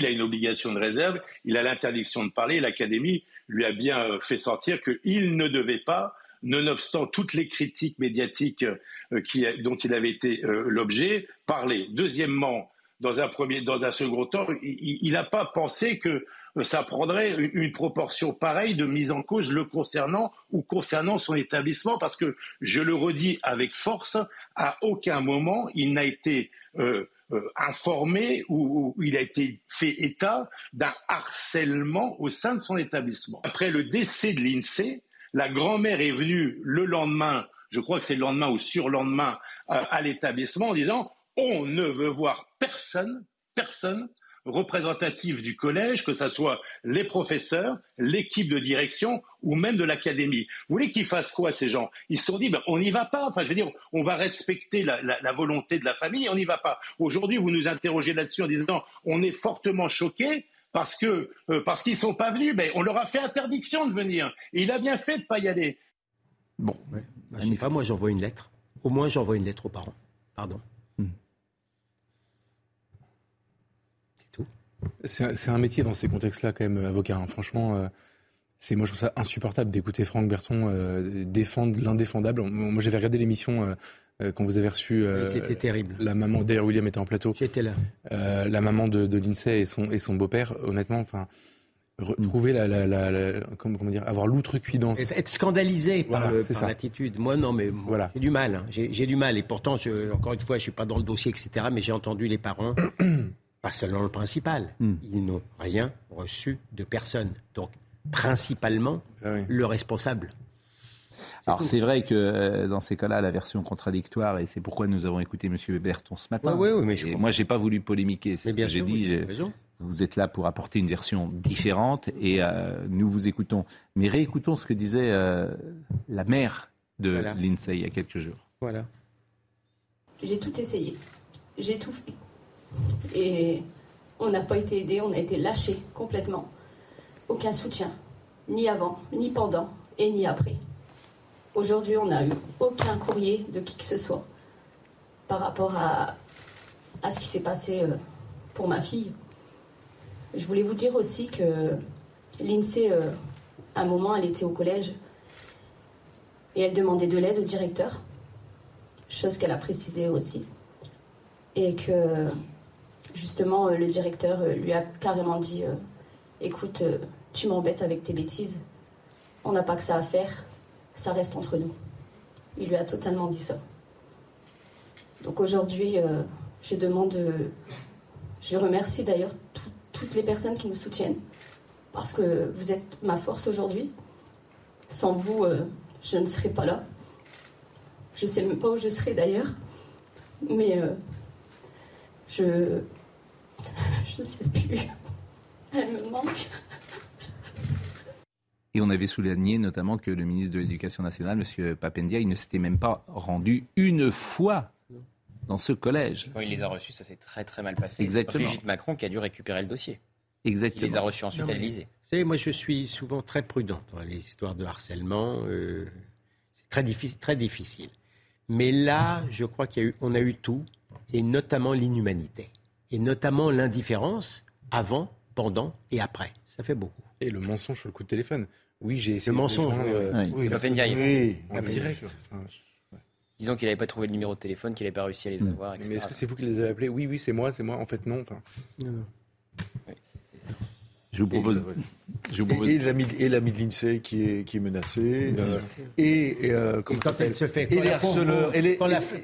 Il a une obligation de réserve, il a l'interdiction de parler. L'Académie lui a bien euh, fait sortir qu'il ne devait pas, nonobstant toutes les critiques médiatiques euh, qui, dont il avait été euh, l'objet, parler. Deuxièmement, dans un, premier, dans un second temps, il n'a pas pensé que ça prendrait une, proportion pareille de mise en cause le concernant ou concernant son établissement, parce que, je le redis avec force, à aucun moment il n'a été euh, informé ou, il a été fait état d'un harcèlement au sein de son établissement. Après le décès de l'INSEE, la grand-mère est venue le lendemain, je crois que c'est le lendemain ou surlendemain, euh, à l'établissement en disant on ne veut voir personne, personne représentative du collège, que ce soit les professeurs, l'équipe de direction ou même de l'académie. Vous voulez qu'ils fassent quoi ces gens? Ils se sont dit, ben, on n'y va pas. Enfin, je veux dire, on va respecter la, volonté de la famille, on n'y va pas. Aujourd'hui, vous nous interrogez là-dessus en disant, on est fortement choqués parce que euh, parce qu'ils sont pas venus. Ben, on leur a fait interdiction de venir. Et il a bien fait de pas y aller. Bon, ouais. Bah, je sais pas, moi j'envoie une lettre. Au moins j'envoie une lettre aux parents. Pardon. C'est un métier dans ces contextes-là, quand même, avocat. Hein. Franchement, euh, c'est moi je trouve ça insupportable d'écouter Franck Berton euh, défendre l'indéfendable. Moi, j'avais regardé l'émission euh, quand vous avez reçu. C'était terrible. La maman, d'ailleurs, William était en plateau. J'étais là. la maman de, de l'INSEE et son, et son beau-père, honnêtement, enfin. Trouver la, la, la, comment, dire, avoir l'outrecuidance. Être scandalisé par, l'attitude. Moi, non, mais voilà. j'ai du mal. Hein. J'ai du mal. Et pourtant, je, encore une fois, je suis pas dans le dossier, etc. Mais j'ai entendu les parents pas seulement le principal. Hmm. Ils n'ont rien reçu de personne. Donc, principalement, ah le responsable. Alors c'est vrai que euh, dans ces cas-là, la version contradictoire, et c'est pourquoi nous avons écouté M. Berton ce matin. Mais je et moi, j'ai pas voulu polémiquer, c'est ce que j'ai dit. Vous êtes là pour apporter une version différente et euh, nous vous écoutons. Mais réécoutons ce que disait euh, la mère de l'INSEE il y a quelques jours. Voilà. J'ai tout essayé. J'ai tout fait. Et on n'a pas été aidé, on a été lâché complètement. Aucun soutien, ni avant, ni pendant et ni après. Aujourd'hui, on n'a eu aucun courrier de qui que ce soit par rapport à, à ce qui s'est passé euh, pour ma fille. Je voulais vous dire aussi que l'INSEE, euh, à un moment, elle était au collège et elle demandait de l'aide au directeur, chose qu'elle a précisé aussi. Et que justement, euh, le directeur euh, lui a carrément dit euh, Écoute, tu m'embêtes avec tes bêtises. On n'a pas que ça à faire. Ça reste entre nous. Il lui a totalement dit ça. Donc aujourd'hui, je demande. je remercie d'ailleurs toutes les personnes qui nous soutiennent. Parce que vous êtes ma force aujourd'hui. Sans vous, je ne serais pas là. Je ne sais même pas où je serais d'ailleurs. Mais je, je ne sais plus. Elle me manque. Et on avait souligné notamment que le ministre de l'Éducation nationale, M. Papendia, il ne s'était même pas rendu une fois dans ce collège. Quand il les a reçus, ça s'est très très mal passé. Exactement. C'est Brigitte Macron qui a dû récupérer le dossier. Exactement. Il les a reçus ensuite à l'Élysée. Vous savez, moi je suis souvent très prudent dans les histoires de harcèlement. Euh, c'est très difficile, très difficile. Mais là, je crois qu'on a, a eu tout, et notamment l'inhumanité et notamment l'indifférence avant, pendant et après. Ça fait beaucoup. Et le mensonge sur le coup de téléphone. Oui, j'ai essayé. Le mensonge. Euh, oui, oui, en direct. Disons qu'il n'avait pas trouvé le numéro de téléphone, qu'il n'avait pas réussi à les avoir, etc. Mais est-ce que c'est vous qui les avez appelés? Oui, oui, c'est moi, c'est moi. En fait, non. Enfin... non, non. Je vous propose. Et, je vous propose... et, l'ami, et l'INSEE qui est, qui est menacé. Euh, et, et, euh, comment quand elle se fait. Et les harceleurs. Et les,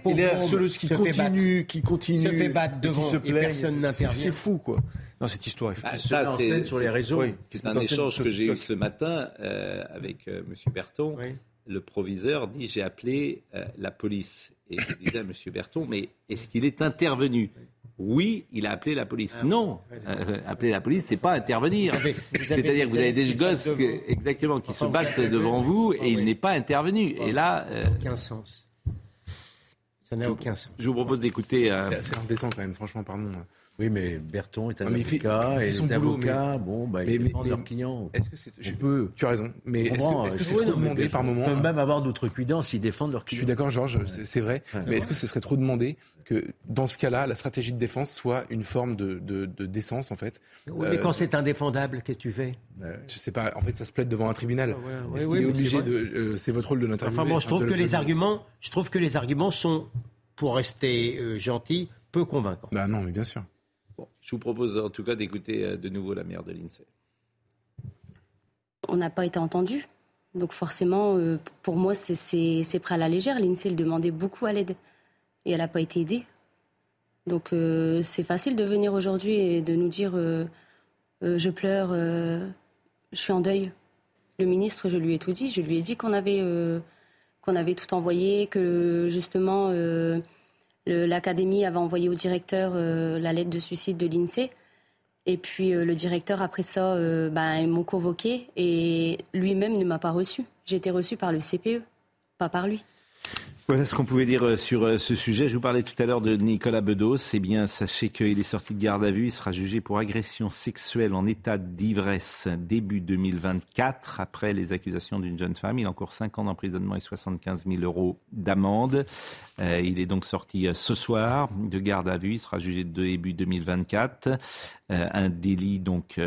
et les harceleuses qui continuent, qui continuent. Se fait battre devant qui se et personne n'intervient. C'est fou, quoi. Non, cette histoire est. Ah, ça, c'est, sur les réseaux. Oui, c'est un échange que j'ai eu ce matin euh, avec euh, M. Berton. Oui. Le proviseur dit J'ai appelé euh, la police. Et je disais à M. Berton Mais est-ce qu'il est intervenu? Oui, il a appelé la police. Ah non, euh, appeler la police, c'est pas intervenir. C'est-à-dire que vous avez des gosses exactement qui se battent devant vous et il n'est pas intervenu. Et là, euh, aucun sens. Ça n'a aucun sens. Je vous propose d'écouter. C'est indécent quand même, franchement, pardon. Oui, mais Berton est un Ah, mais il fait- avocat il fait et son les boulot, avocats, mais- bon, bah, ils mais- défendent mais- leurs clients. Est-ce que c'est, je- On peut. Tu as raison, mais est-ce que, est-ce que je- c'est oui, trop non, demandé par moment? On peut même avoir d'autres cuidants s'ils défendent leurs Je suis clients. d'accord, Georges, c'est- c'est vrai. Mais est-ce que ce serait trop demandé que, dans ce cas-là, la stratégie de défense soit une forme de, de- de décence, en fait? Oui, mais Euh, quand c'est indéfendable, qu'est-ce que tu fais? Je sais pas. En fait, ça se plaide devant un tribunal. ouais, Est-ce qu'il est obligé c'est de euh, C'est votre rôle de l'interviewer? Enfin bon, je trouve que les arguments, je trouve que les arguments sont, pour rester euh, gentil, peu convaincants. Bah non, mais bien sûr. Je vous propose en tout cas d'écouter euh, de nouveau la maire de l'INSEE. On n'a pas été entendu. Donc forcément, euh, pour moi, c'est- pris à la légère. L'INSEE, demandait beaucoup à l'aide. Et elle n'a pas été aidée. Donc euh, c'est facile de venir aujourd'hui et de nous dire je pleure, je suis en deuil. Le ministre, je lui ai tout dit. Je lui ai dit qu'on avait, qu'on avait tout envoyé, que justement l'académie avait envoyé au directeur euh, la lettre de suicide de l'INSEE. Et puis euh, le directeur, après ça, euh, ben, ils m'ont convoqué et lui-même ne m'a pas reçu. J'ai été reçue par le CPE, pas par lui. Voilà ce qu'on pouvait dire euh, sur euh, ce sujet. Je vous parlais tout à l'heure de Nicolas Bedos. Eh bien, sachez qu'il est sorti de garde à vue. Il sera jugé pour agression sexuelle en état d'ivresse début 2024. Après les accusations d'une jeune femme, il a encore 5 ans d'emprisonnement et 75 000 euros d'amende. Euh, il est donc sorti ce soir de garde à vue. Il sera jugé début 2024. Euh, un délit donc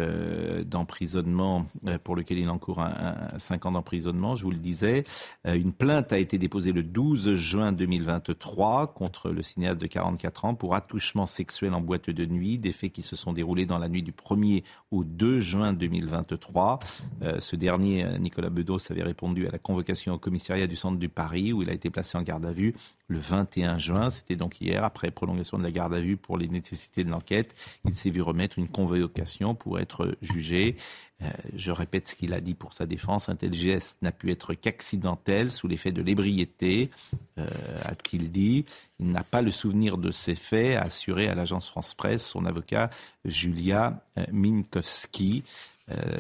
d'emprisonnement pour lequel il encourt un, un, 5 ans d'emprisonnement, je vous le disais. Une plainte a été déposée le 12 juin 2023 contre le cinéaste de 44 ans pour attouchement sexuel en boîte de nuit, des faits qui se sont déroulés dans la nuit du 1er au 2 juin 2023. Euh, ce dernier, Nicolas Bedos, avait répondu à la convocation au commissariat du centre du Paris où il a été placé en garde à vue le 21 juin. C'était donc hier, après prolongation de la garde à vue pour les nécessités de l'enquête. Il s'est vu remettre une convocation pour être jugé. Euh, je répète ce qu'il a dit pour sa défense. Un tel geste n'a pu être qu'accidentel, sous l'effet de l'ébriété, euh, a-t-il dit. Il n'a pas le souvenir de ces faits, a assuré à l'agence France-Presse son avocat Julia euh, Minkowski.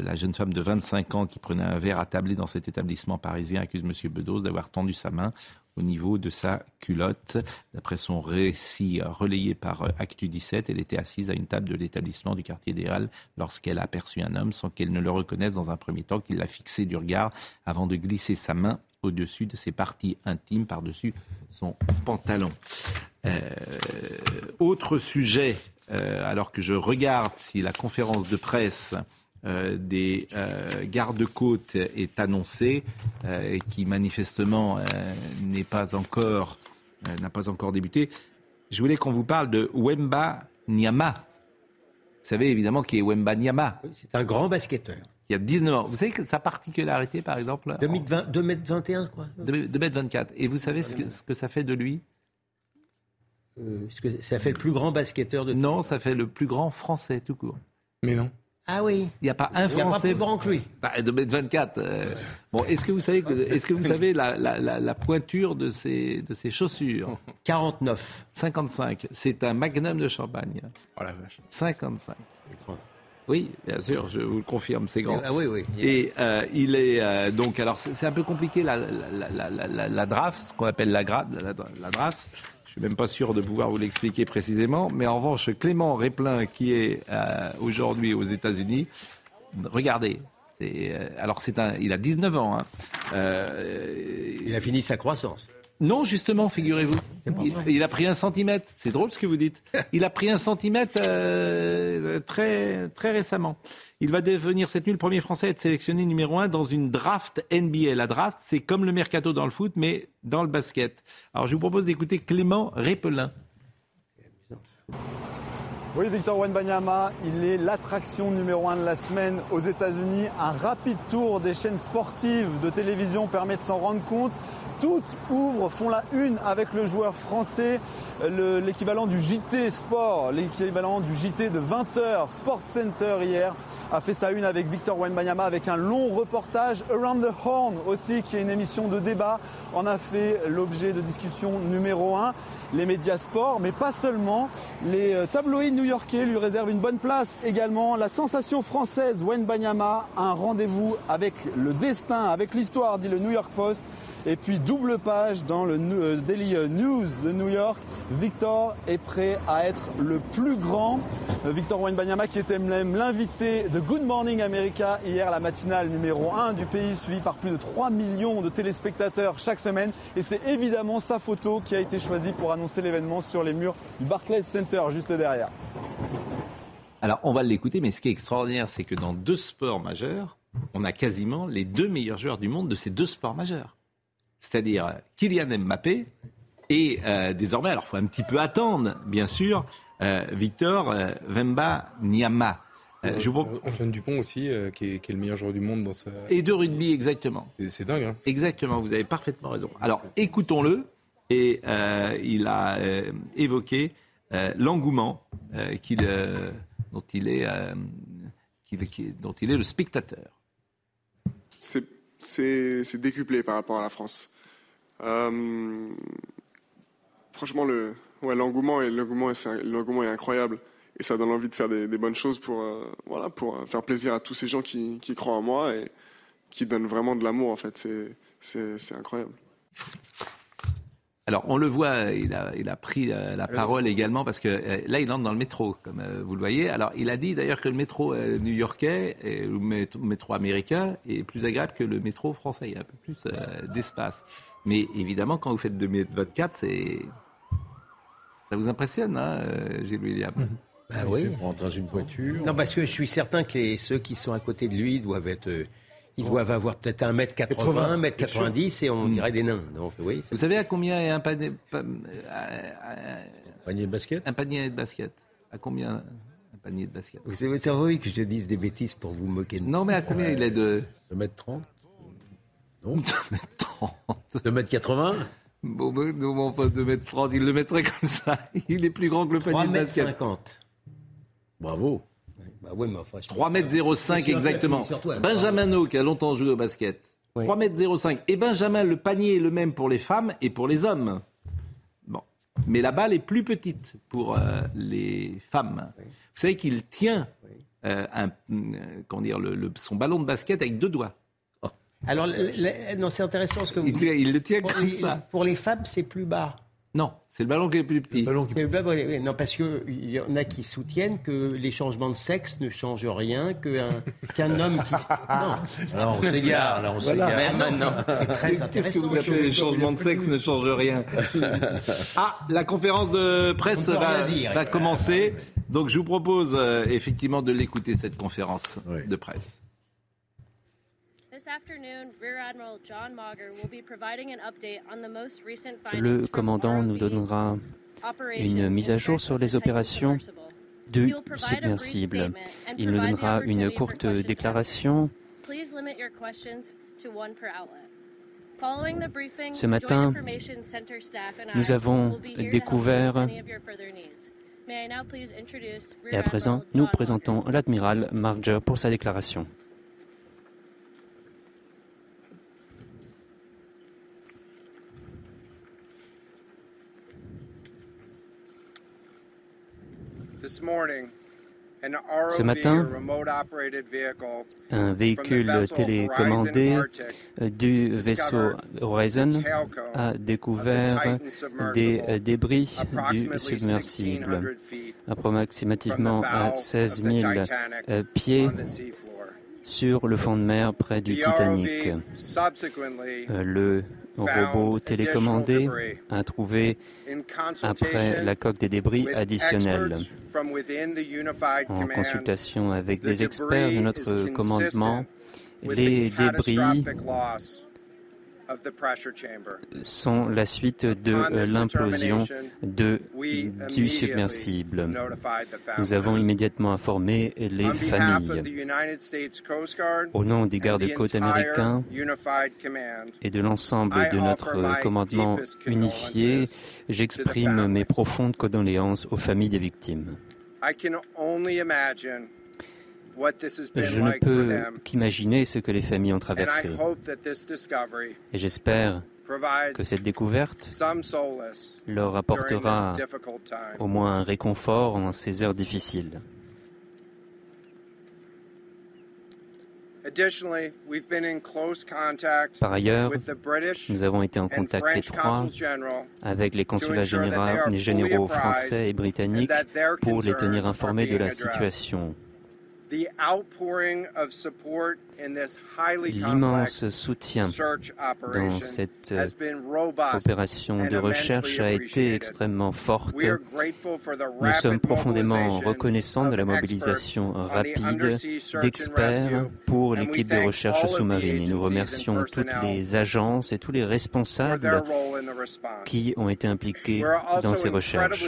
La jeune femme de 25 ans qui prenait un verre à tabler dans cet établissement parisien accuse M. Bedos d'avoir tendu sa main au niveau de sa culotte. D'après son récit relayé par Actu 17, elle était assise à une table de l'établissement du quartier des Halles lorsqu'elle a aperçu un homme sans qu'elle ne le reconnaisse dans un premier temps, qu'il l'a fixé du regard avant de glisser sa main au-dessus de ses parties intimes, par-dessus son pantalon. Euh, autre sujet, euh, alors que je regarde si la conférence de presse euh, des euh, gardes-côtes est annoncée, euh, et qui manifestement n'est pas encore n'a pas encore débuté. Je voulais qu'on vous parle de Wemba Nyama. Vous savez évidemment qui est Wemba Nyama. C'est un grand basketteur. Il y a 19 ans. Vous savez que sa particularité, par exemple 2 m 21, quoi. 2 m 24. Et vous savez ce que, ce que ça fait de lui? Euh, que ça fait le plus grand basketteur de Non, ça fait le plus grand français tout court. Mais non. Ah oui. Il n'y a pas un Il n'y a pas Français. plus grand que lui. Bah, 2m24. euh, Bon, est-ce que vous savez, que, est-ce que vous savez la, la, la, la pointure de ses, de ses chaussures? 49. 55. C'est un magnum de champagne. Oh la vache. 55. Oui, bien sûr, je vous le confirme, c'est grand. Ah oui, oui. Et euh, il est euh, donc, alors c'est, c'est un peu compliqué la, la, la, la, la, la draft, ce qu'on appelle la, gra- la, la draft. Je suis même pas sûr de pouvoir vous l'expliquer précisément, mais en revanche, Clément Réplin, qui est euh, aujourd'hui aux États-Unis, regardez. C'est, euh, alors c'est un, il a 19 ans. Hein. Euh, Il a fini sa croissance. non, justement, figurez-vous. Il, il a pris un centimètre. C'est drôle ce que vous dites. Il a pris un centimètre euh, très, très récemment. Il va devenir cette nuit le premier Français à être sélectionné numéro un dans une draft NBA. La draft, c'est comme le mercato dans le foot, mais dans le basket. Alors, je vous propose d'écouter Clément Répelin. Oui, Victor Wenbanyama, il est l'attraction numéro un de la semaine aux États-Unis. Un rapide tour des chaînes sportives de télévision permet de s'en rendre compte. Toutes ouvrent, font la une avec le joueur français, le- l'équivalent du JT Sport, l'équivalent du JT de 20h, Sport Center hier, a fait sa une avec Victor Wenbanyama avec un long reportage. Around the Horn aussi, qui est une émission de débat, en a fait l'objet de discussion numéro un. Les médias sports, mais pas seulement. Les euh, tabloïds new-yorkais lui réservent une bonne place également. La sensation française Wenbanyama un rendez-vous avec le destin, avec l'histoire, dit le New York Post. Et puis double page dans le euh, Daily News de New York. Victor est prêt à être le plus grand. Euh, Victor Wembanyama qui était même l'invité de Good Morning America hier, la matinale numéro 1 du pays, suivi par plus de 3 millions de téléspectateurs chaque semaine. Et c'est évidemment sa photo qui a été choisie pour annoncer l'événement sur les murs du Barclays Center juste derrière. Alors, on va l'écouter, mais ce qui est extraordinaire, c'est que dans deux sports majeurs, on a quasiment les deux meilleurs joueurs du monde de ces deux sports majeurs. C'est-à-dire Kylian Mbappé et euh, désormais, alors il faut un petit peu attendre, bien sûr, euh, Victor euh, Vemba je vous... Antoine Dupont aussi, qui est, le meilleur joueur du monde dans sa... Et de rugby, exactement. C'est dingue. Hein exactement, vous avez parfaitement raison. Alors, écoutons-le. Et il a évoqué l'engouement qu'il dont il est, euh, dont il est le spectateur. C'est décuplé par rapport à la France. Euh, franchement, le, ouais, l'engouement est, l'engouement est, incroyable. Et ça donne envie de faire des, bonnes choses pour, euh, voilà, pour faire plaisir à tous ces gens qui, qui, croient en moi et qui donnent vraiment de l'amour, en fait. C'est incroyable. Alors, on le voit, il a, il a pris la, la parole également parce que euh, là, il entre dans le métro, comme euh, vous le voyez. Alors, il a dit d'ailleurs que le métro euh, new-yorkais le métro, américain est plus agréable que le métro français. Il y a un peu plus d'espace. Mais évidemment, quand vous faites 2 minutes 24, c'est. Ça vous impressionne, hein, Gilles William? Mmh. Bah oui. dans une voiture. Non, parce que je suis certain que ceux qui sont à côté de lui doivent être ils doivent avoir peut-être 1m80, 1m90 et on dirait des nains. Donc, oui, Vous savez à combien est un panier, panier de basket Un panier de basket? À combien un panier de basket? Vous avez envie que je dise des bêtises pour vous moquer de Non, mais à combien il est de 2m30 Non, 2m30. 2m80 Bon, non, enfin 2m30, il le mettrait comme ça. Il est plus grand que le panier de basket. 3m50. Bravo. Bah 3m05 exactement. Benjamin qui a longtemps joué au basket. 3m05. Et Benjamin, le panier est le même pour les femmes et pour les hommes. Bon. Mais la balle est plus petite pour euh, les femmes. Vous savez qu'il tient euh, un, euh, dire, le, son ballon de basket avec deux doigts. Oh. Alors, non, c'est intéressant ce que vous dites. Il, le tient comme ça. Pour les femmes, c'est plus bas. Non, c'est le ballon qui est plus petit. Non, parce qu'il y en a qui soutiennent que les changements de sexe ne changent rien, qu'un homme qui. Non. Alors on s'égare, là on s'égare. Non, non, c'est très intéressant. Qu'est-ce que vous appelez les changements de sexe ne changent rien Ah, la conférence de presse va, va commencer. Donc je vous propose euh, effectivement de l'écouter, cette conférence de presse. Le commandant nous donnera une mise à jour sur les opérations du submersible. Il nous donnera une courte déclaration. Ce matin, nous avons découvert et à présent, nous présentons l'admiral Marger pour sa déclaration. Ce matin, un véhicule télécommandé du vaisseau Horizon a découvert des débris du submersible, approximativement à 16 000 pieds sur le fond de mer près du Titanic. Euh, le robot télécommandé a trouvé, après la coque des débris additionnels, en consultation avec des experts de notre commandement, les débris sont la suite de euh, l'implosion du submersible. Nous avons immédiatement informé les familles. Au nom des gardes-côtes américains et de l'ensemble de notre commandement unifié, j'exprime mes profondes condoléances aux familles des victimes. Je ne peux qu'imaginer ce que les familles ont traversé. Et j'espère que cette découverte leur apportera au moins un réconfort en ces heures difficiles. Par ailleurs, nous avons été en contact étroit avec les consulats généraux français et britanniques pour les tenir informés de la situation. the outpouring of support L'immense soutien dans cette opération de recherche a été extrêmement forte. Nous sommes profondément reconnaissants de la mobilisation rapide d'experts pour l'équipe de recherche sous-marine et nous remercions toutes les agences et tous les responsables qui ont été impliqués dans ces recherches.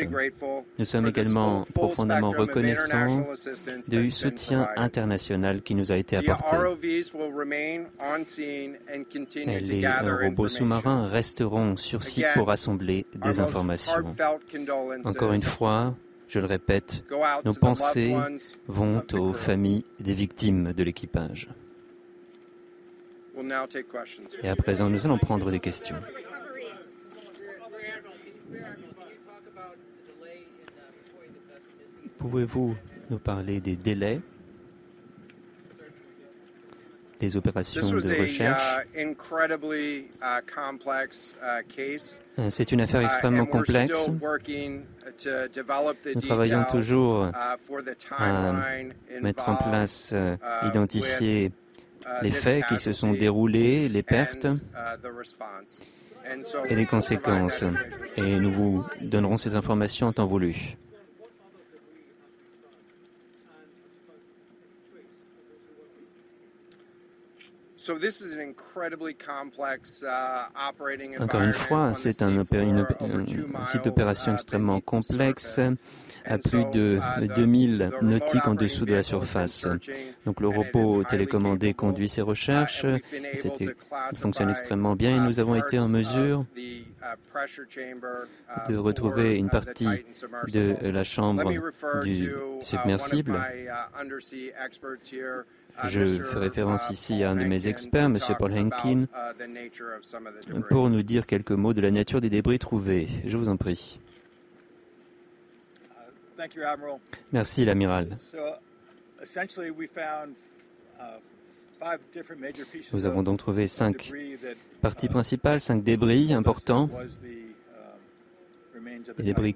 Nous sommes également profondément reconnaissants du soutien international qui nous a été apporté. Les robots sous-marins resteront sur site pour rassembler des informations. Encore une fois, je le répète, nos pensées vont aux familles des victimes de l'équipage. Et à présent, nous allons prendre des questions. Pouvez-vous nous parler des délais des opérations de recherche. Uh, uh, uh, C'est une affaire extrêmement complexe. Nous travaillons toujours à mettre en place, identifier les faits qui se sont déroulés, les pertes et les conséquences. Et nous vous donnerons ces informations en temps voulu. Encore une fois, c'est un, site d'opération extrêmement complexe à plus de 2000 uh, nautiques en dessous de la surface. Donc le robot télécommandé conduit ses recherches, c'était, fonctionne extrêmement bien et nous avons été en mesure uh, uh, de retrouver une partie de la chambre du submersible. Je fais référence ici à un de mes experts, M. Paul Henkin, pour nous dire quelques mots de la nature des débris trouvés. Je vous en prie. Merci, l'amiral. Nous avons donc trouvé cinq parties principales, cinq débris importants. Des débris